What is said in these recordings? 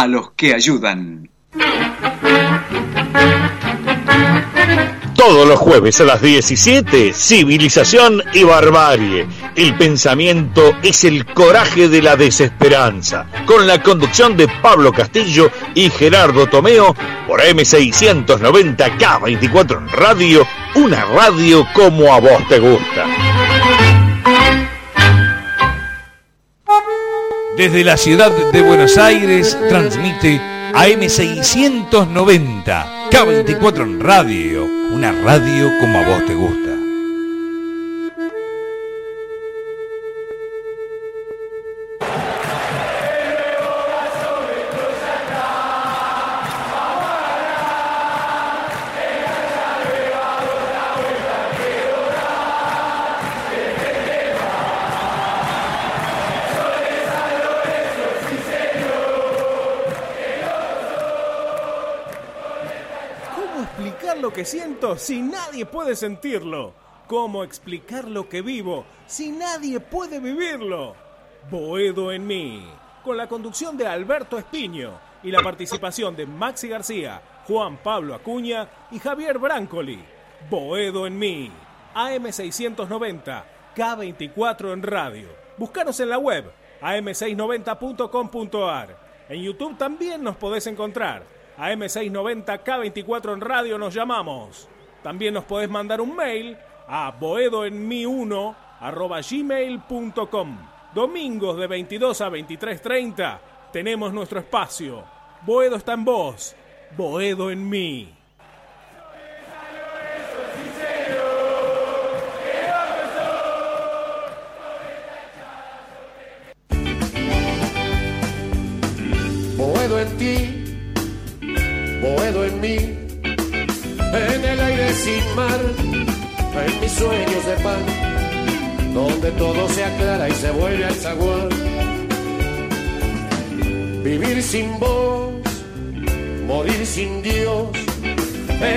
a los que ayudan. Todos los jueves a las 17, civilización y barbarie. El pensamiento es el coraje de la desesperanza. Con la conducción de Pablo Castillo y Gerardo Tomeo por M690K24 en radio, una radio como a vos te gusta. Desde la ciudad de Buenos Aires transmite AM690, K24 en radio, una radio como a vos te gusta. Si nadie puede sentirlo? ¿Cómo explicar lo que vivo si nadie puede vivirlo? Boedo en mí, con la conducción de Alberto Espiño y la participación de Maxi García, Juan Pablo Acuña y Javier Brancoli. Boedo en mí, AM690, K24 en radio. Búscanos en la web, am690.com.ar. En YouTube también nos podés encontrar. AM690K24 en radio nos llamamos. También nos podés mandar un mail a boedoenmi1 arroba gmail.com. Domingos de 22 a 23.30 tenemos nuestro espacio. Boedo está en vos. Boedo en mí. Boedo en ti, Boedo en mí, en el aire sin mar, en mis sueños de pan, donde todo se aclara y se vuelve al zaguán. Vivir sin vos, morir sin Dios,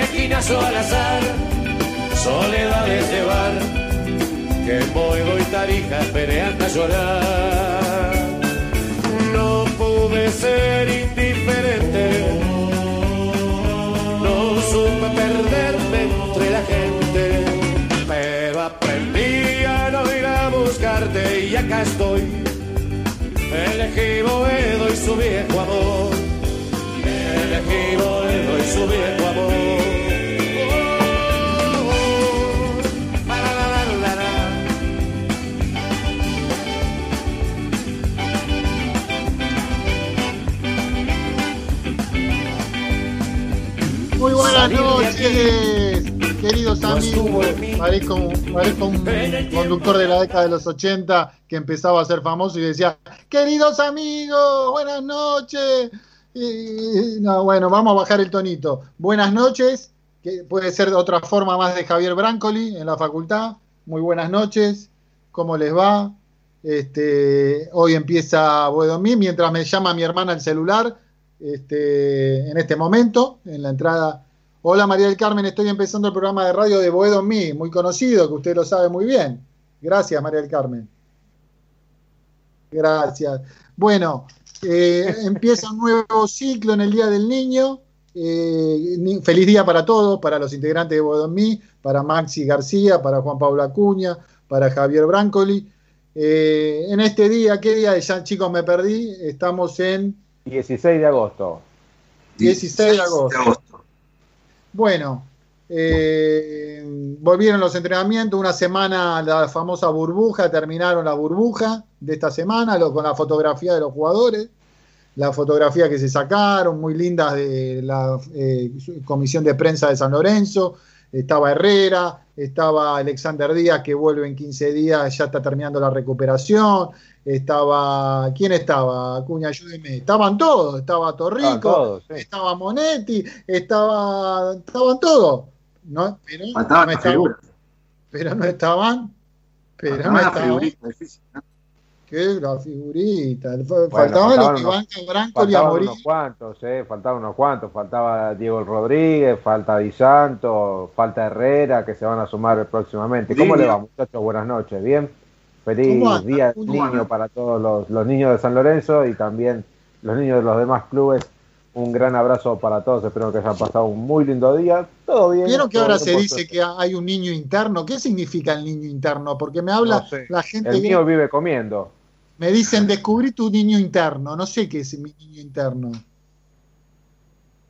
esquinazo al azar, soledades de bar, que Boedo y Tarija pelean a llorar. No pude ser indiferente, acá estoy. Elegí Boedo y su viejo amor, elegí Boedo y su viejo amor. Muy buenas noches, queridos amigos. Parezco, un- parezco un conductor de la década de los 80 que empezaba a ser famoso y decía, queridos amigos, buenas noches. Y, no, bueno, vamos a bajar el tonito. Buenas noches, que puede ser otra forma más de Javier Brancoli en la facultad. Muy buenas noches, ¿cómo les va? Este, hoy empieza Boedomí, mientras me llama mi hermana al celular, este, en este momento, en la entrada. Hola María del Carmen, estoy empezando el programa de radio de Boedo Mí, muy conocido, que usted lo sabe muy bien. Gracias, María del Carmen. Gracias. Bueno, eh, empieza un nuevo ciclo en el Día del Niño. Eh, feliz día para todos, para los integrantes de Boedo Mí, para Maxi García, para Juan Pablo Acuña, para Javier Brancoli. Eh, en este día, ¿qué día? Ya chicos me perdí, estamos en 16 de agosto. 16 de agosto. Bueno, eh, volvieron los entrenamientos, una semana la famosa burbuja, terminaron la burbuja de esta semana lo- con la fotografía de los jugadores, la fotografía que se sacaron, muy lindas de la eh, comisión de prensa de San Lorenzo, estaba Herrera, estaba Alexander Díaz que vuelve en 15 días, ya está terminando la recuperación, estaba, ¿quién estaba? Acuña, ayúdeme, estaban todos, estaba Torrico, Estaban todos, sí. estaba Monetti, estaba, estaban todos, ¿no? Pero, no estaban, pero no estaban, pero no estaban. figuritas difíciles, ¿no? ¿Qué? La figurita. Bueno, faltaban los que unos- van a Brancoli a Faltaban morir. unos cuantos, eh, faltaban unos cuantos. Faltaba Diego Rodríguez, falta Di Santo, falta Herrera, que se van a sumar próximamente. ¿Cómo le va, muchachos? Buenas noches, ¿bien? Feliz día ¿Cómo niño para todos los, los niños de San Lorenzo y también los niños de los demás clubes. Un gran abrazo para todos, espero que hayan pasado un muy lindo día. Todo bien. ¿Vieron que ahora se dice que hay un niño interno? ¿Qué significa el niño interno? Porque me habla No sé. la gente El que mío vive comiendo. me dicen descubrí tu niño interno. No sé qué es mi niño interno.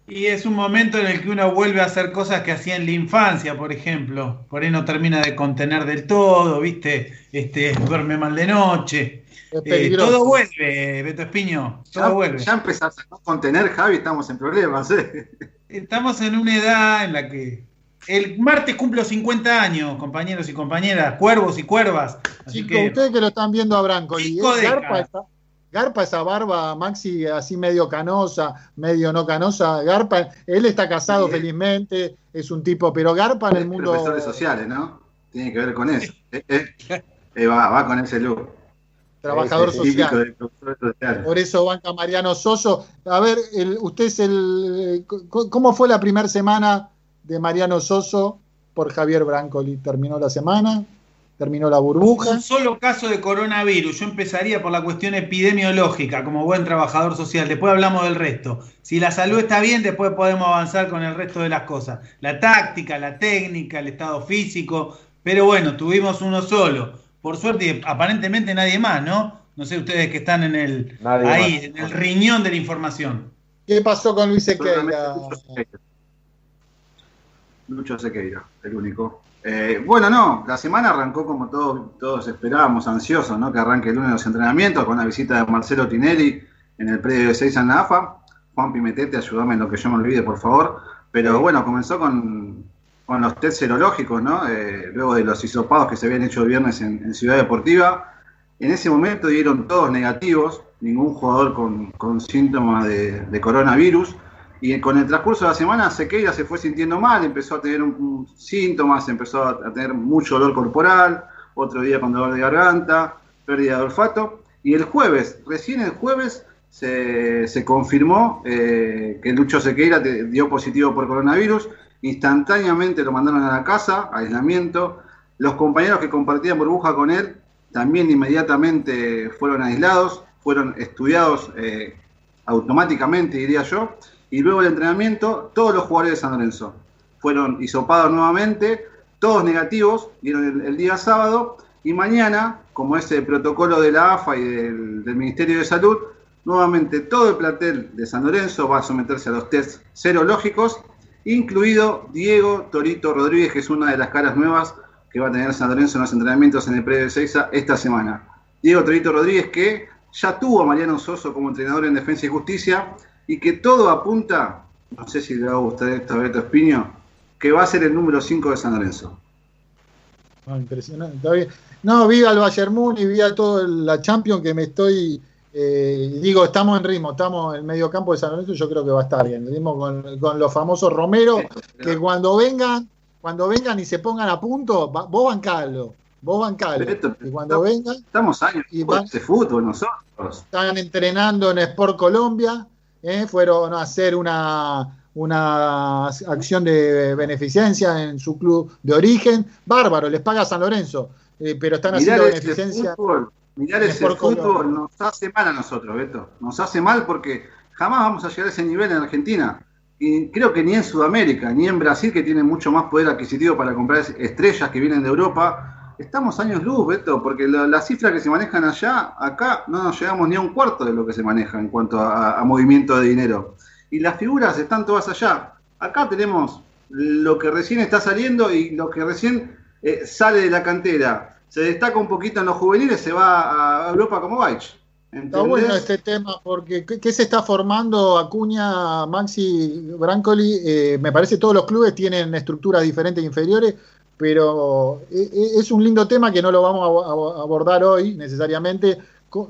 Y es un momento en el que uno vuelve a hacer cosas que hacía en la infancia, por ejemplo. Por ahí no termina de contener del todo, ¿viste? Este, duerme mal de noche. Eh, todo vuelve, Beto Espiño. Todo Ya, vuelve. ya empezás a no contener, Javi, estamos en problemas, ¿eh? Estamos en una edad en la que. El martes cumplo 50 años, compañeros y compañeras, cuervos y cuervas. Así Chicos, que. ustedes que lo están viendo Cinco ¿eh? Garpa, esa, barba, Maxi, así medio canosa, medio no canosa. Garpa, él está casado Sí. felizmente, es un tipo, pero Garpa en el mundo. Profesores sociales, ¿no? Tiene que ver con eso. Eh, eh, eh, va, va con ese look. Trabajador social. Por eso banca Mariano Soso. A ver, el- usted es el. ¿Cómo fue la primera semana de Mariano Soso por Javier Brancoli? ¿Terminó la semana? ¿Terminó la burbuja? Un solo caso de coronavirus. Yo empezaría por la cuestión epidemiológica, como buen trabajador social. Después hablamos del resto. Si la salud está bien, después podemos avanzar con el resto de las cosas. La táctica, la técnica, el estado físico. Pero bueno, tuvimos uno solo. Por suerte, aparentemente nadie más, ¿no? No sé ustedes que están en el Nadie ahí, más. en el riñón de la información. ¿Qué pasó con Luis Sequeira. Lucho Sequeira, el único. Eh, bueno, no, la semana arrancó como todos, todos esperábamos, ansiosos, ¿no? Que arranque el lunes los entrenamientos con la visita de Marcelo Tinelli en el predio de 6 en la AFA. Juan Pimetete, ayúdame en lo que yo me olvide, por favor. Pero bueno, comenzó con, con los test serológicos, ¿no? Eh, luego de los hisopados que se habían hecho el viernes en, en Ciudad Deportiva. En ese momento dieron todos negativos, ningún jugador con, con síntomas de, de coronavirus. Y con el transcurso de la semana, Sequeira se fue sintiendo mal, empezó a tener síntomas, empezó a, tener mucho dolor corporal, otro día con dolor de garganta, pérdida de olfato. Y el jueves, recién el jueves, se, se confirmó eh, que Lucho Sequeira dio positivo por coronavirus. Instantáneamente lo mandaron a la casa, aislamiento. Los compañeros que compartían burbuja con él también inmediatamente fueron aislados, fueron estudiados eh, automáticamente, diría yo. Y luego del entrenamiento, todos los jugadores de San Lorenzo fueron hisopados nuevamente, todos negativos, dieron el, el día sábado. Y mañana, como es el protocolo de la AFA y del, del Ministerio de Salud, nuevamente todo el plantel de San Lorenzo va a someterse a los test serológicos, incluido Diego Torito Rodríguez, que es una de las caras nuevas que va a tener San Lorenzo en los entrenamientos en el predio de Seiza esta semana. Diego Torito Rodríguez que ya tuvo a Mariano Soso como entrenador en Defensa y Justicia y que todo apunta, no sé si le va a gustar esto a Beto Espiño, que va a ser el número 5 de San Lorenzo. No, impresionante. está bien. No, vi al Bayern Múnich, vi a toda la Champions que me estoy. eh, digo, estamos en ritmo, estamos en el medio campo de San Lorenzo, yo creo que va a estar bien. Ritmo con, con los famosos Romero, que cuando vengan, cuando vengan y se pongan a punto, va- vos bancalo, vos bancalo. Y cuando vengan, Estamos años Y de van- fútbol nosotros. están entrenando en Sport Colombia, ¿eh? fueron a hacer una, una acción de beneficencia en su club de origen. Bárbaro, les paga San Lorenzo, eh, pero están Mirar haciendo beneficencia. fútbol, mirar en ese fútbol nos hace mal a nosotros, Beto. Nos hace mal porque jamás vamos a llegar a ese nivel en Argentina. Y creo que ni en Sudamérica, ni en Brasil, que tienen mucho más poder adquisitivo para comprar estrellas que vienen de Europa. Estamos años luz, Beto, porque la- las cifras que se manejan allá, acá no nos llegamos ni a un cuarto de lo que se maneja en cuanto a, a movimiento de dinero. Y las figuras están todas allá. Acá tenemos lo que recién está saliendo y lo que recién eh, sale de la cantera. Se destaca un poquito en los juveniles, se va a Europa como Baich. Está bueno este tema porque ¿qué, qué se está formando Acuña, Maxi, Brancoli? Eh, me parece que todos los clubes tienen estructuras diferentes e inferiores, pero eh, eh, es un lindo tema que no lo vamos a, abo- a abordar hoy necesariamente.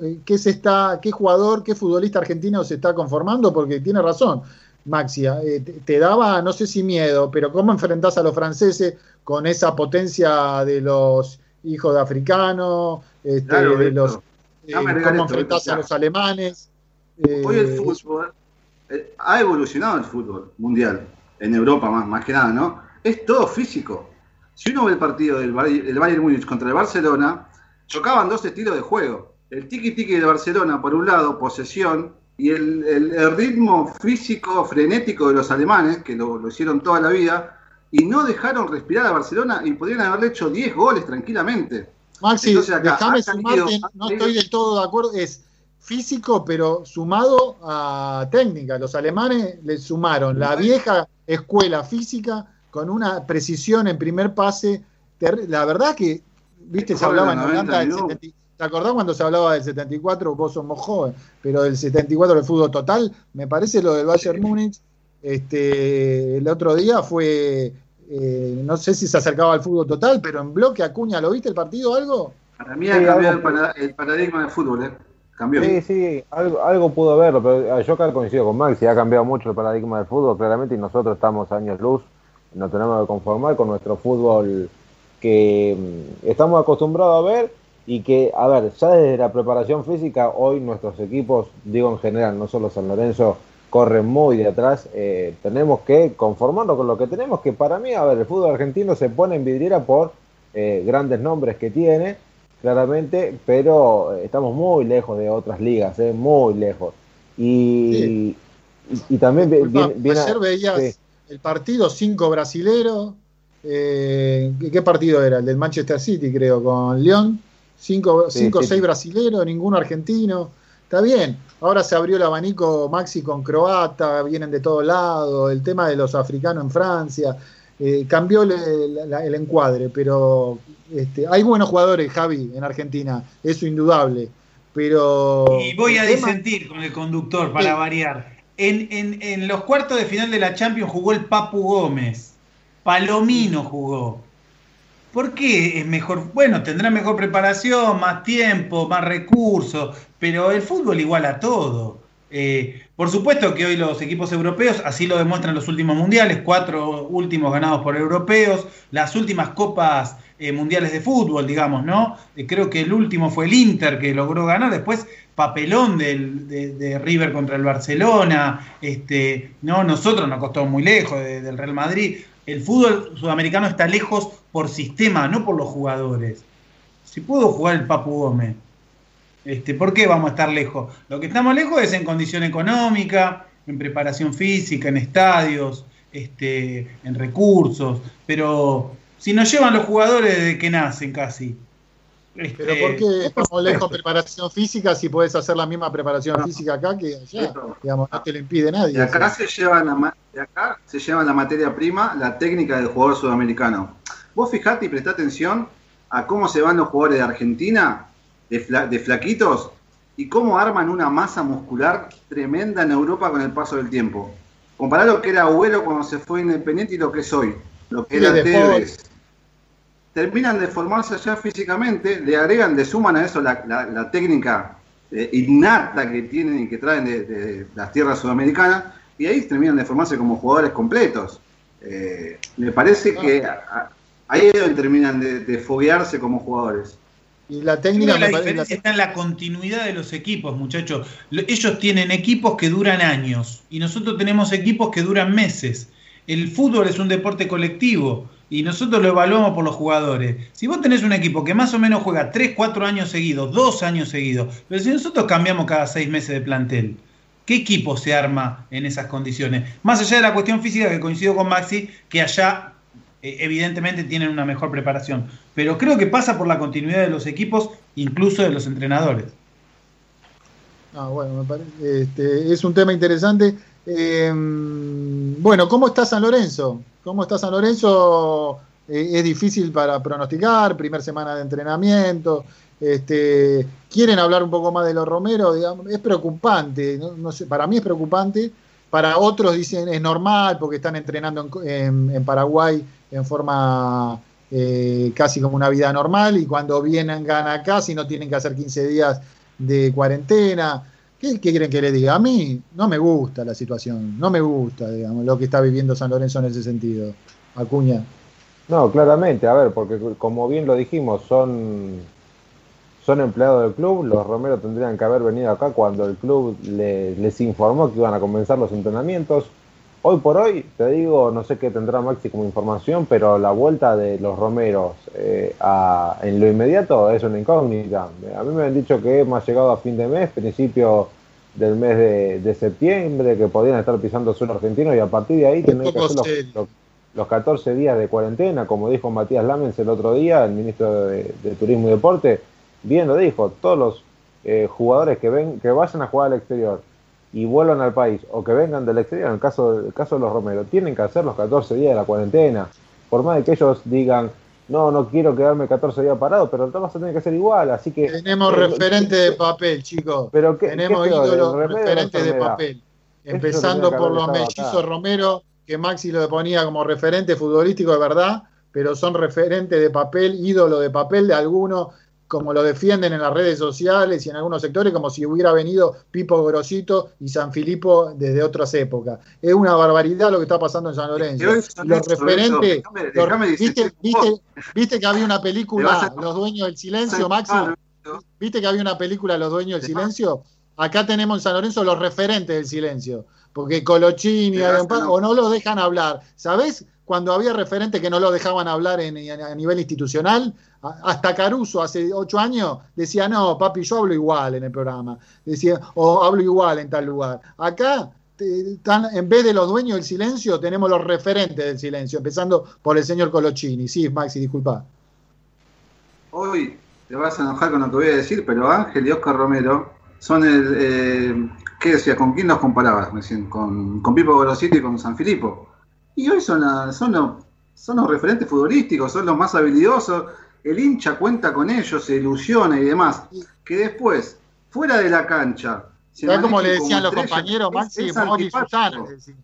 Eh, ¿Qué, se está, ¿Qué jugador, qué futbolista argentino se está conformando? Porque tiene razón, Maxi. eh, te, daba, no sé si miedo, pero ¿cómo enfrentás a los franceses con esa potencia de los hijos de africanos, este, Claro, de los eh, cómo enfrentás a los alemanes. eh, Hoy el fútbol eh, ha evolucionado el fútbol mundial, en Europa más, más que nada, ¿no? Es todo físico. Si uno ve el partido del Bay- el Bayern Múnich contra el Barcelona, chocaban dos estilos de juego. El tiki-tiki de Barcelona, por un lado, posesión, y el, el, ritmo físico frenético de los alemanes, que lo, lo, hicieron toda la vida, y no dejaron respirar a Barcelona y podrían haberle hecho 10 goles tranquilamente. Maxi, déjame sumarte, no estoy del todo de acuerdo, es físico, pero sumado a técnica. Los alemanes le sumaron la vieja escuela física con una precisión en primer pase. La verdad que, viste, se hablaba en Holanda del 70, ¿Te acordás cuando se hablaba del 74? Vos sos joven, pero del 74 del fútbol total, me parece lo del Bayern Múnich. Este, el otro día fue, eh, no sé si se acercaba al fútbol total, pero en bloque Acuña, ¿lo viste el partido algo? Para mí ha cambiado el, paradigma del fútbol, ¿eh? Cambió. Sí, sí, algo, algo pudo verlo, pero yo acá coincido con Maxi, ha cambiado mucho el paradigma del fútbol, claramente, y nosotros estamos años luz, nos tenemos que conformar con nuestro fútbol que mm, estamos acostumbrados a ver y que, a ver, ya desde la preparación física, hoy nuestros equipos, digo en general, no solo San Lorenzo, corren muy de atrás, eh, tenemos que conformarnos con lo que tenemos, que para mí, a ver, el fútbol argentino se pone en vidriera por eh, grandes nombres que tiene, claramente, pero estamos muy lejos de otras ligas, eh, muy lejos. Y, y, también viene... Ayer veías el partido 5 brasilero, ¿qué partido era? El del Manchester City, creo, con León Cinco, o seis brasileros, ninguno argentino. Está bien. Ahora se abrió el abanico Maxi con croata, vienen de todos lados, el tema de los africanos en Francia. Eh, cambió el, encuadre, pero este, hay buenos jugadores, Javi, en Argentina, eso indudable. Pero. Y voy a disentir con el conductor para variar. En, en, en los cuartos de final de la Champions jugó el Papu Gómez. Palomino jugó. ¿Por qué es mejor? Bueno, tendrá mejor preparación, más tiempo, más recursos, pero el fútbol igual a todo. Eh, por supuesto que hoy los equipos europeos, así lo demuestran los últimos mundiales, cuatro últimos ganados por europeos, las últimas copas eh, mundiales de fútbol, digamos, ¿no? Eh, creo que el último fue el Inter que logró ganar, después papelón del, de, River contra el Barcelona, este, no, nosotros nos costó muy lejos del Real Madrid el fútbol sudamericano está lejos por sistema, no por los jugadores. Si puedo jugar el Papu Gómez, este, ¿por qué vamos a estar lejos? Lo que estamos lejos es en condición económica, en preparación física, en estadios, este, en recursos, pero si nos llevan los jugadores desde que nacen casi, pero ¿por este, qué estamos lejos de preparación física si puedes hacer la misma preparación física acá que allá? Digamos, no te lo impide nadie. Y acá se, lleva la, acá se lleva la materia prima la técnica del jugador sudamericano. Vos fijate y prestá atención a cómo se van los jugadores de Argentina, de, flaquitos, y cómo arman una masa muscular tremenda en Europa con el paso del tiempo. Compará lo que era Agüero cuando se fue Independiente y lo que es hoy. Lo que era Tevez terminan de formarse ya físicamente, le agregan, le suman a eso la, técnica eh, innata que tienen y que traen de, las tierras sudamericanas, y ahí terminan de formarse como jugadores completos. Eh, me parece que ahí es donde terminan de, foguearse como jugadores. Y la técnica la diferencia está en la continuidad de los equipos, muchachos. Ellos tienen equipos que duran años y nosotros tenemos equipos que duran meses. El fútbol es un deporte colectivo y nosotros lo evaluamos por los jugadores. Si vos tenés un equipo que más o menos juega 3, 4 años seguidos, 2 años seguidos, pero si nosotros cambiamos cada 6 meses de plantel, ¿qué equipo se arma en esas condiciones? Más allá de la cuestión física, que coincido con Maxi, que allá eh, evidentemente tienen una mejor preparación, pero creo que pasa por la continuidad de los equipos, incluso de los entrenadores. Ah, bueno, me parece, este, es un tema interesante. Em, bueno, ¿cómo está San Lorenzo? ¿Cómo está San Lorenzo? Eh, es difícil para pronosticar, primer semana de entrenamiento. Este, quieren hablar un poco más de los Romero, es preocupante, para mí es preocupante, para otros dicen es normal porque están entrenando en, Paraguay en forma eh, casi como una vida normal y cuando vienen ganan acá si no tienen que hacer 15 días de cuarentena. ¿Qué, quieren que le diga? A mí no me gusta la situación, no me gusta, digamos, lo que está viviendo San Lorenzo en ese sentido. Acuña. No, claramente, a ver, porque como bien lo dijimos, son, son empleados del club, los Romero tendrían que haber venido acá cuando el club les informó que iban a comenzar los entrenamientos. Hoy por hoy, te digo, no sé qué tendrá Maxi como información, pero la vuelta de los Romeros eh, en lo inmediato es una incógnita. A mí me han dicho que hemos llegado a fin de mes, principio del mes de, de septiembre, que podían estar pisando suelo argentino y a partir de ahí tener que hacer los, los, los 14 días de cuarentena, como dijo Matías Lamens el otro día, el ministro de, de Turismo y Deporte, bien lo dijo, todos los eh, jugadores que ven que vayan a jugar al exterior y vuelvan al país o que vengan del exterior, en el caso, el caso de los Romero, tienen que hacer los 14 días de la cuarentena, por más de que ellos digan, no, no quiero quedarme 14 días parado, pero vas a tener que ser igual, así que... Tenemos eh, referentes de papel, chicos. Pero ¿qué, Tenemos ídolos, referentes de papel. Empezando por los mellizos acá. Romero, que Maxi lo ponía como referente futbolístico de verdad, pero son referentes de papel, ídolo de papel de algunos, como lo defienden en las redes sociales y en algunos sectores, como si hubiera venido Pipo Grosito y San Filipo desde otras épocas. Es una barbaridad lo que está pasando en San Lorenzo. Los referentes, déjame- los- déjame ¿viste, que había una película, a- Los Dueños del Silencio, Maxi? no. ¿Viste que había una película Los Dueños del Silencio? Acá tenemos en San Lorenzo los referentes del silencio, porque Colochini o no los dejan hablar. ¿Sabés cuando había referentes que no lo dejaban hablar en, a nivel institucional? Hasta Caruso hace ocho años decía, no, papi, yo hablo igual en el programa. Decía, o hablo igual en tal lugar. Acá, están- en vez de los dueños del silencio, tenemos los referentes del silencio, empezando por el señor Colochini. Sí, Maxi, disculpa. Hoy te vas a enojar con lo que voy a decir, pero Ángel y Oscar Romero son el. Eh, ¿Qué decía? ¿Con quién los comparabas? recién? Con, con Pipo Gorosito y con San Filipo. Y hoy son, la- son, los, son los referentes futbolísticos, son los más habilidosos. El hincha cuenta con ellos, se ilusiona y demás. Que después, fuera de la cancha. se ¿Sabés cómo le decían como los compañeros, Maxi, Mauri y. Susana? decían.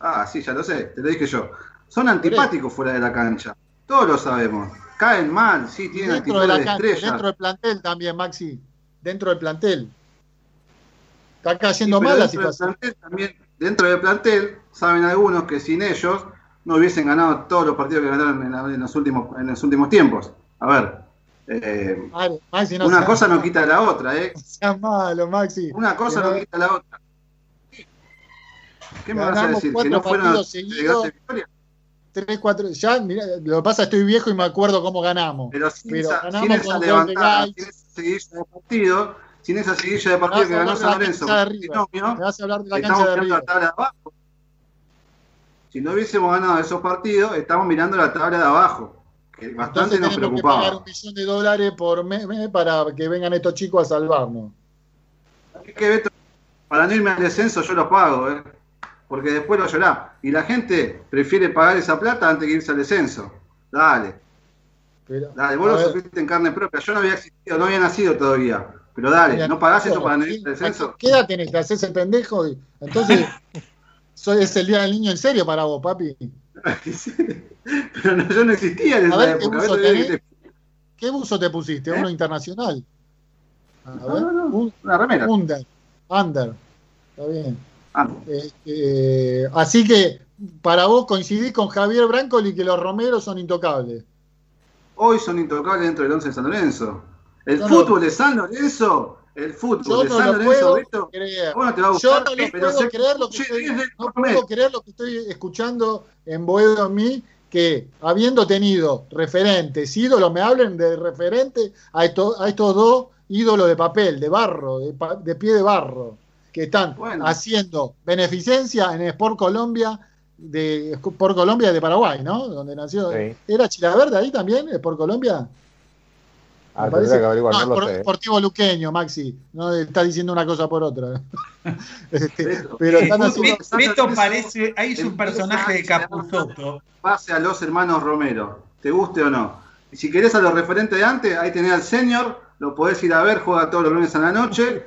Ah, sí, ya lo sé, te lo dije yo. Son antipáticos fuera de la cancha. Todos lo sabemos. Caen mal, sí, tienen dentro actitud de de, la cancha, estrella. dentro del plantel también, Maxi. Dentro del plantel. Está Sí, cayendo pero mal la del situación. plantel también, dentro del plantel, saben algunos que sin ellos no hubiesen ganado todos los partidos que ganaron en, la- en los, últimos, en los últimos tiempos. A ver, eh, Vale, Maxi, no una cosa no quita la otra, ¿eh? seas malo, Maxi. Una cosa no no- quita la otra. ¿Qué me vas a decir? ¿Que no fueron de victoria? Tres, cuatro. Ya, mirá, lo que pasa es que estoy viejo y me acuerdo cómo ganamos. Pero sin Pero esa, ganamos sin esa levantada, sin de partido, sin esa seguidilla de partido que ganó San Lorenzo, cancha de con arriba. binomio, Me vas a hablar de la estamos de la tabla de abajo. Si no hubiésemos ganado esos partidos, estamos mirando la tabla de abajo, que bastante Entonces nos tenemos que pagar preocupaba. un millón de dólares por mes para que vengan estos chicos a salvarnos. Para no irme al descenso yo los pago, ¿eh? porque después lo llorá. Y la gente prefiere pagar esa plata antes que irse al descenso. Dale, Pero, dale, vos lo sufriste en carne propia. Yo no había existido, no había nacido todavía. Pero dale, ¿no pagás eso para ¿qué- al descenso? ¿Qué edad tenés? ¿Te haces el pendejo? Y- Entonces, soy, es el día del niño en serio para vos, papi. Pero no, yo no existía en A esa ver, ¿qué época. buzo que tenés? te- ¿Qué buzo te pusiste? ¿Eh? ¿Uno internacional? A ver, No, no, no, un- una remera. Under. Under. Está bien. Ah, Este, así que para vos coincidís con Javier Brancoli que los Romeros son intocables. hoy son intocables dentro del 11 de San Lorenzo. El Yo no- fútbol de San Lorenzo, el fútbol Yo de no San lo Lorenzo, puedo Beto, creer. a vos no te va a Yo gustar, no lo pero puedo sé creer lo que estoy, es del no promedio. puedo creer lo que estoy escuchando en Boedo en mí, que habiendo tenido referentes, ídolos, me hablen de referentes a, esto- a estos dos ídolos de papel, de barro, de, pa- de pie de barro, que están Bueno. haciendo beneficencia en Sport Colombia de Sport Colombia de Paraguay, ¿no? Donde nació. Sí. ¿Era Chilaverde ahí también, Sport Colombia? Ah, parece- que averiguar, no, no, lo Sport- sé. Deportivo Luqueño, Maxi. No está diciendo una cosa por otra. Este, pero están haciendo. Beto Lorenzo parece, ahí es un personaje de Capuzotto. Pase a los hermanos Romero, te guste o no. Y si querés a los referentes de antes, ahí tenés al senior, lo podés ir a ver, juega todos los lunes a la noche,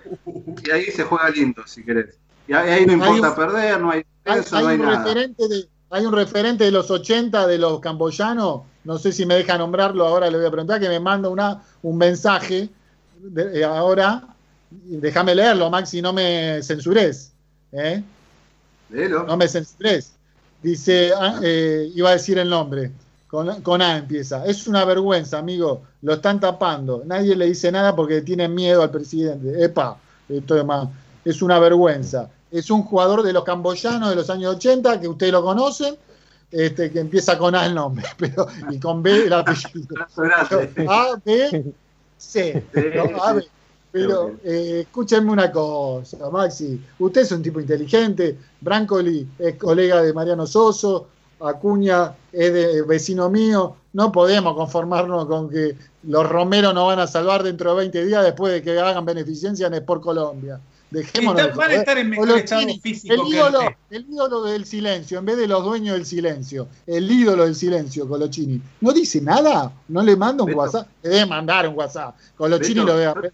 y ahí se juega lindo, si querés. Y ahí, ahí no Hay importa un- perder, no hay Hay, no hay un nada. referente de, hay un referente de los 80 de los camboyanos, no sé si me deja nombrarlo, ahora le voy a preguntar, que me manda una, un mensaje de- eh, ahora. Déjame leerlo, Maxi, no me censures. ¿eh? Léelo. No me censures. Dice, ah, eh, iba a decir el nombre. Con, con A empieza. Es una vergüenza, amigo. Lo están tapando. Nadie le dice nada porque tienen miedo al presidente. Epa, esto es más. Es una vergüenza. Es un jugador de los camboyanos de los años 80 que ustedes lo conocen, este, que empieza con A el nombre, pero, y con B el apellido. A, B, C. No, A, B. Pero eh, escúchenme una cosa, Maxi. Usted es un tipo inteligente. Brancoli es colega de Mariano Soso. Acuña es de, vecino mío. No podemos conformarnos con que los Romeros nos van a salvar dentro de 20 días después de que hagan beneficencia en Sport Colombia. Dejémonos. Van a estar en mejor estado físico el ídolo, el ídolo del silencio, en vez de los dueños del silencio. El ídolo del silencio, Colochini. ¿No dice nada? ¿No le manda un Beto. WhatsApp? Le debe mandar un WhatsApp. Colochini Beto, lo debe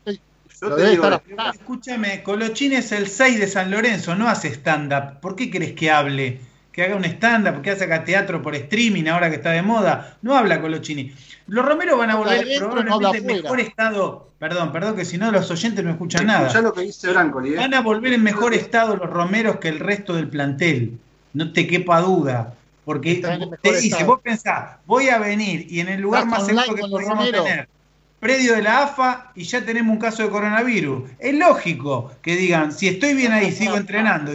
Yo lo te debe digo, estar eh. Escúchame, Colochini es el 6 de San Lorenzo, no hace stand-up. ¿Por qué querés que hable? Que haga un stand-up, que haga teatro por streaming ahora que está de moda. No habla Colochini. Los Romeros van a volver probablemente en mejor estado. Perdón, perdón, que si no los oyentes no escuchan nada. Lo que dice Brancoli, ¿eh? Van a volver en mejor estado los Romeros que el resto del plantel. No te quepa duda. Porque te dice, estado. vos pensás, voy a venir y en el lugar Estás más seguro que con podemos tener, predio de la AFA y ya tenemos un caso de coronavirus. Es lógico que digan, si estoy bien ahí, sigo entrenando.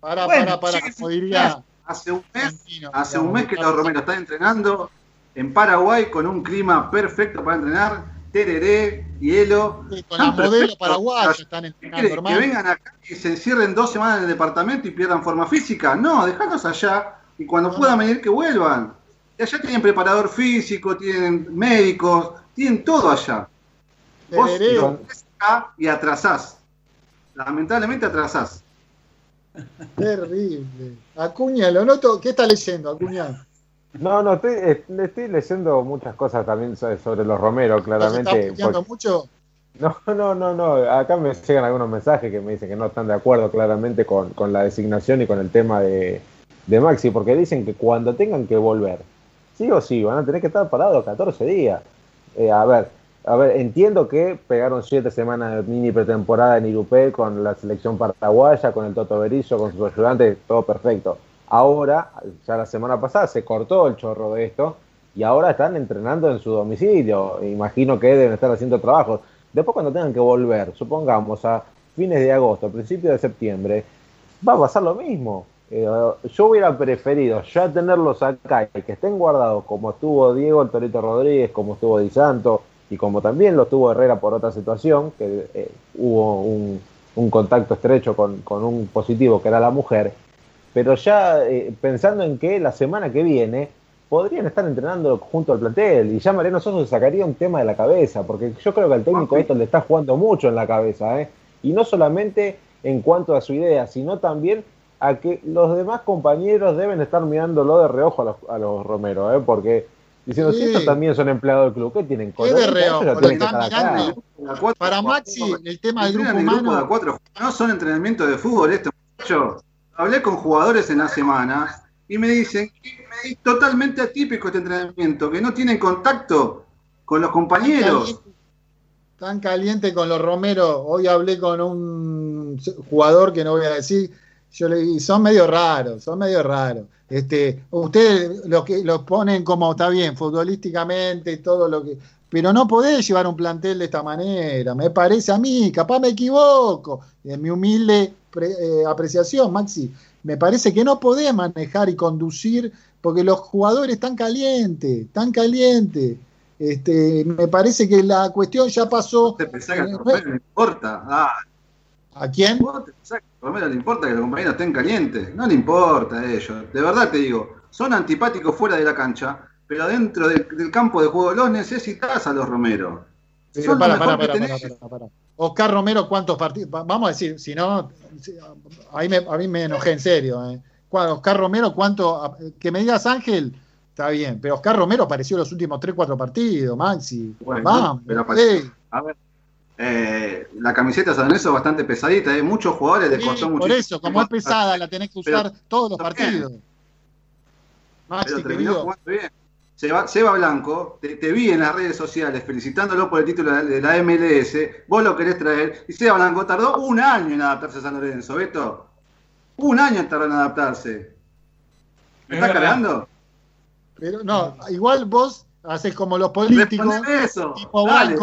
Para, Bueno, para, para, como diría. Hace un mes, hace un mes que los Romeros están entrenando en Paraguay con un clima perfecto para entrenar, tereré, hielo. Sí, Con las modelos paraguayas están ¿Qué entrenando, quieren? ¿Que hermano. vengan acá y se encierren dos semanas en el departamento y pierdan forma física? No, dejarlos allá y cuando puedan venir que vuelvan. Y allá tienen preparador físico, tienen médicos, tienen todo allá. Vos Tereré. lo ves acá y atrasás. Lamentablemente atrasás. Terrible. Acuña, lo noto. ¿Qué está leyendo, Acuña? No, no, estoy, estoy leyendo muchas cosas también so- sobre los Romeros, ¿Se está claramente. puteando porque- mucho? No, no, no, no. Acá me llegan algunos mensajes que me dicen que no están de acuerdo claramente con, con la designación y con el tema de, de Maxi, porque dicen que cuando tengan que volver, sí o sí, van a tener que estar parados 14 días. Eh, a ver, a ver, entiendo que pegaron siete semanas de mini pretemporada en Irupé con la selección paraguaya, con el Toto Berizzo, con sus ayudantes, todo perfecto. Ahora, ya la semana pasada se cortó el chorro de esto y ahora están entrenando en su domicilio. Imagino que deben estar haciendo trabajos. Después cuando tengan que volver, supongamos a fines de agosto, principios de septiembre, va a pasar lo mismo. Eh, yo hubiera preferido ya tenerlos acá y que estén guardados como estuvo Diego el Torito Rodríguez, como estuvo Di Santo y como también lo tuvo Herrera por otra situación, que eh, hubo un, un contacto estrecho con, con un positivo que era la mujer, pero ya eh, pensando en que la semana que viene podrían estar entrenando junto al plantel y ya Mariano Soso se sacaría un tema de la cabeza, porque yo creo que al técnico esto le está jugando mucho en la cabeza, ¿eh? y no solamente en cuanto a su idea, sino también a que los demás compañeros deben estar mirándolo de reojo a los, a los Romero, ¿eh? porque diciendo, si Sí. estos también son empleados del club, ¿qué tienen? ¿Qué de mirando. Para Maxi, el tema del grupo de cuatro. No son entrenamientos de fútbol esto, muchacho. Hablé con jugadores en la semana y me dicen que es totalmente atípico este entrenamiento, que no tienen contacto con los compañeros. Tan caliente con los Romero. Hoy hablé con un jugador que no voy a decir. Yo le dije, son medio raros, son medio raros. Este, ustedes lo que los ponen como está bien, futbolísticamente, todo lo que. Pero no podés llevar un plantel de esta manera, me parece a mí, capaz me equivoco, en mi humilde pre- eh, apreciación, Maxi, me parece que no podés manejar y conducir porque los jugadores están calientes, están calientes. Este, me parce que la cuestión ya pasó. ¿Te pensás que a le importa? Ah, ¿A quién? ¿Vos te pensás que a Romero le importa que los compañeros estén calientes? No le importa a ellos. De verdad te digo, son antipáticos fuera de la cancha, pero dentro del, del campo de juego los necesitas a los Romero. Pero para, para, para, para, para, para. Oscar Romero, ¿cuántos partidos? Va- Vamos a decir, si no, ahí me, a mí me enojé en serio. ¿eh? ¿Cuál- Oscar Romero, ¿cuánto? Que me digas Ángel, está bien, pero Oscar Romero apareció los últimos 3-4 partidos, Maxi. Bueno, Vamos, pero. A ver, eh, la camiseta San Lorenzo es bastante pesadita, hay muchos jugadores les Sí, costó por mucho. eso, como es pesada, la tenés que usar todos los partidos. Maxi, pero terminó querido. jugando bien. Seba, Seba Blanco, te, te vi en las redes sociales felicitándolo por el título de la MLS, vos lo querés traer, y Seba Blanco tardó un año en adaptarse a San Lorenzo, ¿Beto? Un año tardó en adaptarse. ¿Me Es estás verdad. cargando? Pero no, igual vos haces como los políticos. Eso. tipo dale.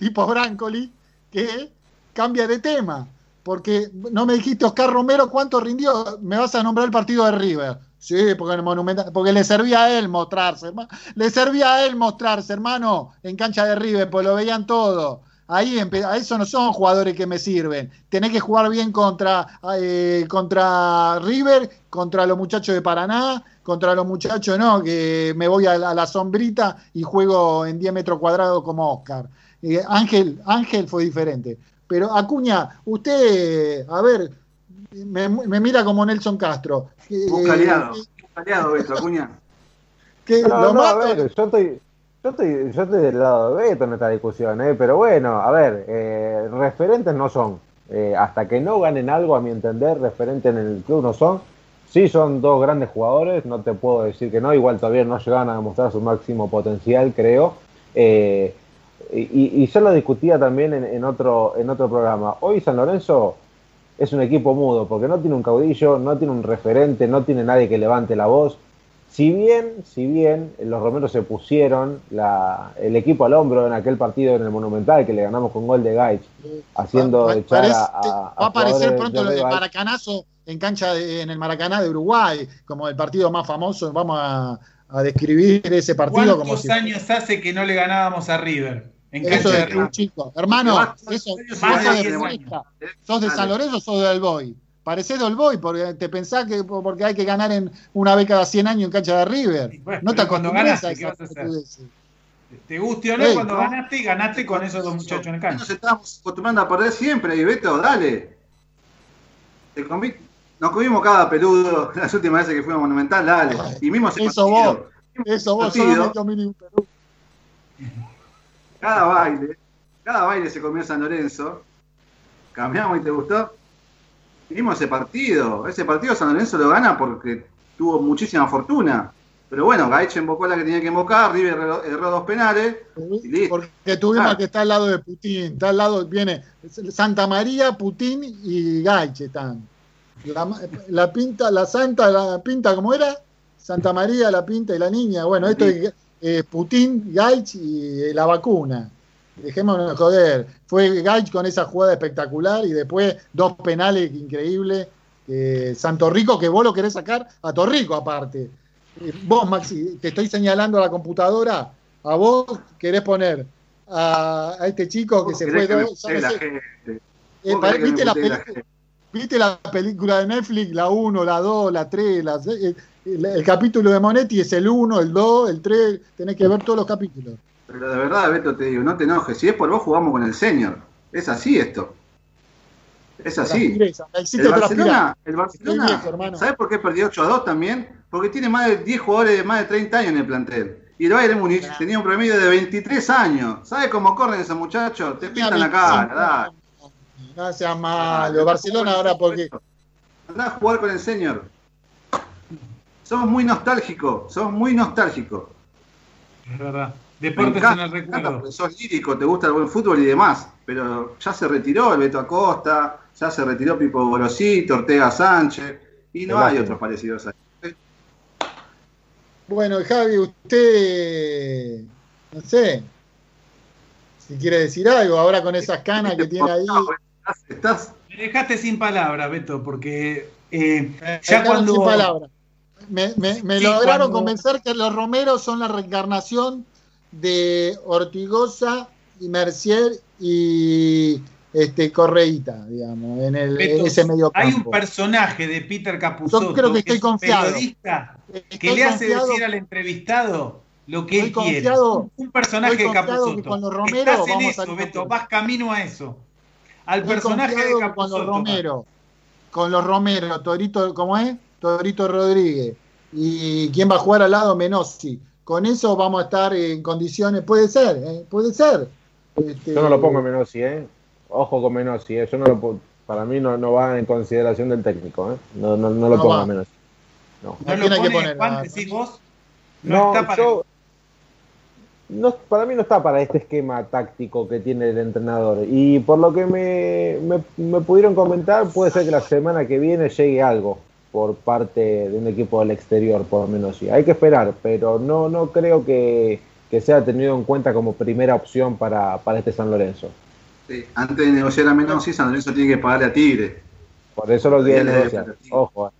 Tipo Brancoli, que cambia de tema. Porque no me dijiste Oscar Romero cuánto rindió. Me vas a nombrar el partido de River. Sí, porque, el Monumental, porque le servía a él mostrarse. herma- Le servía a él mostrarse, hermano, en cancha de River, pues lo veían todo. Ahí a eso no son jugadores que me sirven. Tenés que jugar bien contra, eh, contra River, contra los muchachos de Paraná, contra los muchachos, no, que me voy a la, a la sombrita y juego en 10 metros cuadrados como Oscar. Eh, Ángel, Ángel fue diferente. Pero Acuña, usted, a ver, me, me mira como Nelson Castro. Eh, Busca aliado. Busca aliado, Beto, Acuña. que No, lo no, a ver, yo estoy, yo estoy, yo estoy del lado de Beto en esta discusión, ¿eh? pero bueno, a ver, eh, referentes no son. Eh, hasta que no ganen algo, a mi entender, referentes en el club no son. Sí son dos grandes jugadores, no te puedo decir que no, igual todavía no llegan a demostrar su máximo potencial, creo. Eh, y, y ya lo discutía también en otro, en otro programa. Hoy San Lorenzo es un equipo mudo, porque no tiene un caudillo, no tiene un referente, no tiene nadie que levante la voz. Si bien, si bien los romeros se pusieron la- el equipo al hombro en aquel partido en el Monumental que le ganamos con gol de Gaich, haciendo echar parece- a, a- va a aparecer pronto de lo de. Maracanazo en cancha de- en el Maracaná de Uruguay, como el partido más famoso. Vamos a, a describir ese partido como ¿Cuántos si años hace que no le ganábamos a River? En eso cancha de un chico. Hermano, eso, más de sos de diez Floresta. ¿Sos de. San Lorenzo o sos del Boy? Parecés del Boy porque te pensás que porque hay que ganar en una vez cada 100 años en cancha de River. Bueno, no te cuando ganaste, a ¿qué esas vas a hacer? pelotudeces. Te guste o no, cuando no. ganaste y ganaste con esos dos muchachos en el Nos cancha. estamos acostumbrando a perder siempre, y Beto, dale. Te comí- Nos comimos cada peludo las últimas veces que fuimos a Monumental, dale. Y mismo ese Eso partido, Eso vos comí un Perú. cada baile, cada baile se comió San Lorenzo. Cambiamos y te gustó. Vimos ese partido. Ese partido San Lorenzo lo gana porque tuvo muchísima fortuna. Pero bueno, Gaich embocó la que tenía que embocar, River erró, erró dos penales. Y listo. Porque tuvimos Claro. que estar al lado de Putin. Está al lado, viene Santa María, Putin y Gaich están. La, la pinta, la santa, la pinta, ¿cómo era? Santa María, la pinta y la niña. Bueno, esto es eh, Putin, Gaich y eh, la vacuna. Dejémonos de joder. Fue Gaich con esa jugada espectacular y después dos penales increíbles. Eh, Santo Rico, que vos lo querés sacar a Torrico aparte. Eh, Vos, Maxi, te estoy señalando a la computadora. A vos querés poner a, a este chico que ¿Vos se fue que dos. la gente? eh, ¿Vos pare- querés que me ¿viste, la película, gente? ¿Viste la película de Netflix? La 1, la 2, la 3, la el, el- el capítulo de Monetti es el 1, el 2, el 3. Tenés que ver todos los capítulos. Pero de verdad, Beto, te digo, no te enojes. Si es por vos, jugamos con el senior. Es así esto. Es así. El. Barcelona, el Barcelona. ¿sabes por qué perdió 8 a 2 también? Porque tiene más de 10 jugadores de más de 30 años en el plantel. Y el Bayern Múnich tenía un promedio de 23 años. ¿Sabes cómo corren esos muchachos? Te pintan la cara. No seas malo. Barcelona ahora porque. Andá a jugar con el señor. Somos muy nostálgicos, somos muy nostálgicos. Es verdad. Deportes encanta, en el recuerdo. porque sos lírico, te gusta el buen fútbol y demás. Pero ya se retiró el Beto Acosta, ya se retiró Pipo Gorosito, Ortega Sánchez. Y no hay otros parecidos ahí. Bueno, Javi, usted. No sé. Si quiere decir algo, ahora con esas canas que tiene ahí. Estás, estás Me dejaste sin palabras, Beto, porque eh, Me ya cuando. sin palabras. Me, me- me Sí, lograron cuando- convencer que los Romeros son la reencarnación de Ortigosa y Mercier y este Correíta, digamos, en, el, Beto, en ese medio Hay un campo. personaje de Peter Capusotto Yo creo que estoy es confiado. periodista que le hace confiado- decir al entrevistado lo que él Estoy quiere. confiado- Un personaje de Capusotto. con los Romero Estás en vamos a eso, Beto, vas camino a eso. Al Estoy personaje de que con los. Romero, con los Romero, Torito, ¿cómo es? Torito Rodríguez. ¿Y quién va a jugar al lado? Menossi. Con eso vamos a estar en condiciones, puede ser, ¿eh? puede ser. Este, Yo no lo pongo en Menossi, ¿eh? Ojo con Menossi, ¿eh? Yo no lo pongo- para mí no, no va en consideración del técnico, ¿eh? No, no, no lo No pongo en Menossi. No. ¿No ¿A lo hay que pone poner? Juan, decís vos? No, No, está para. yo- no, para mí no está para este esquema táctico que tiene el entrenador. Y por lo que me, me, me pudieron comentar, puede ser que la semana que viene llegue algo por parte de un equipo del exterior, por lo menos sí. Hay que esperar, pero no, no creo que, que sea tenido en cuenta como primera opción para, para este San Lorenzo. Sí, antes de negociar a Menossi, San Lorenzo tiene que pagarle a Tigre. Por eso lo quiere negociar. Ojo. eh.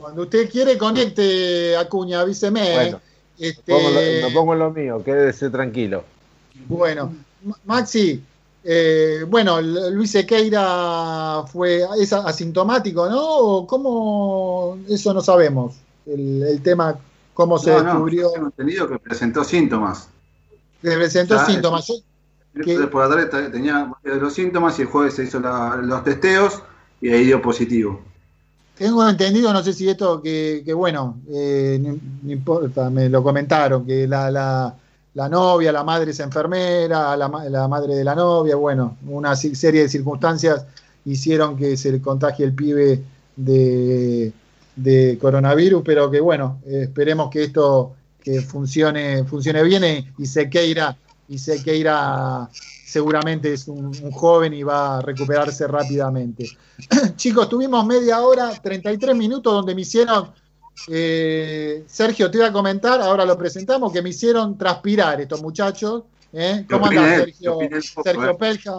Cuando usted quiere, conecte, Acuña, avíseme. Bueno, Este, Pongo lo- me pongo en lo mío, quédese tranquilo. Bueno, Maxi, eh, bueno, Luis Sequeira fue, es asintomático, ¿no? ¿O ¿Cómo? Eso no sabemos. El, tema, cómo se descubrió. No, tengo entendido que presentó síntomas. Que presentó síntomas. Entonces por la tarde tenía los síntomas y el jueves se hizo los testeos y ahí dio positivo. Tengo entendido, no sé si esto, que, bueno, eh, no, importa, me lo comentaron, que la, la, la, novia, la madre es enfermera, la, madre de la novia, bueno, una serie de circunstancias hicieron que se contagie el pibe de, de coronavirus, pero que bueno, esperemos que esto que funcione, funcione bien y se queira y Sequeira seguramente es un, joven y va a recuperarse rápidamente. Chicos, tuvimos media hora, 33 minutos donde me hicieron, eh, Sergio, te iba a comentar, ahora lo presentamos, que me hicieron transpirar estos muchachos. ¿eh? ¿Cómo andás, Sergio? Sergio eh. Pelja?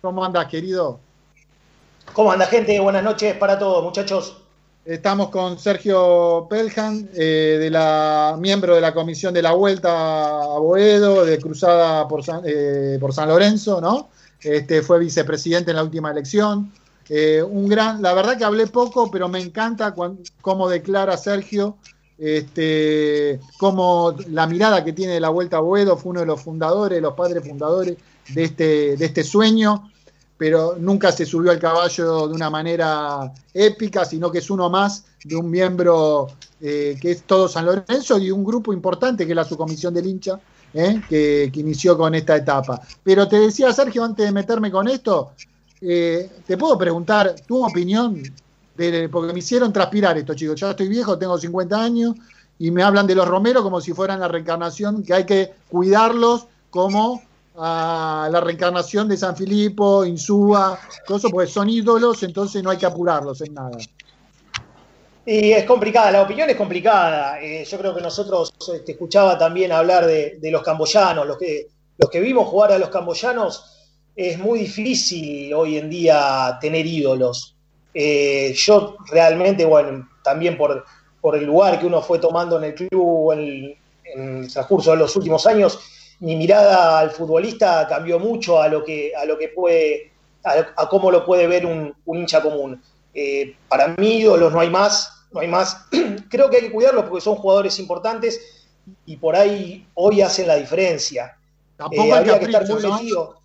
¿Cómo andás, querido? ¿Cómo anda, gente? Buenas noches para todos, muchachos. Estamos con Sergio Peljan, eh, de la, miembro de la Comisión de la Vuelta a Boedo, de Cruzada por San, eh, por San Lorenzo, ¿no? Este, fue vicepresidente en la última elección. Eh, un gran, la verdad que hablé poco, pero me encanta cómo declara Sergio, este, cómo la mirada que tiene de la Vuelta a Boedo, fue uno de los fundadores, los padres fundadores de este, de este sueño pero nunca se subió al caballo de una manera épica, sino que es uno más de un miembro eh, que es todo San Lorenzo y un grupo importante que es la subcomisión del hincha, eh, que, inició con esta etapa. Pero te decía, Sergio, antes de meterme con esto, eh, te puedo preguntar tu opinión, porque me hicieron transpirar estos chicos. Ya estoy viejo, tengo 50 años, y me hablan de los Romeros como si fueran la reencarnación, que hay que cuidarlos como a la reencarnación de San Filipo, Insúa, eso, porque son ídolos, entonces no hay que apurarlos en nada. Y es complicada, la opinión es complicada. Eh, yo creo que nosotros, te este, escuchaba también hablar de, los camboyanos, los que, los que vimos jugar a los camboyanos, es muy difícil hoy en día tener ídolos. Eh, yo realmente, bueno, también por, por el lugar que uno fue tomando en el club en, en el transcurso de los últimos años, mi mirada al futbolista cambió mucho a lo que, a lo que puede, a, cómo lo puede ver un, hincha común. Eh, para mí, ídolos no hay más, no hay más. Creo que hay que cuidarlos porque son jugadores importantes y por ahí hoy hacen la diferencia. Tampoco eh, habría que estar muy metido.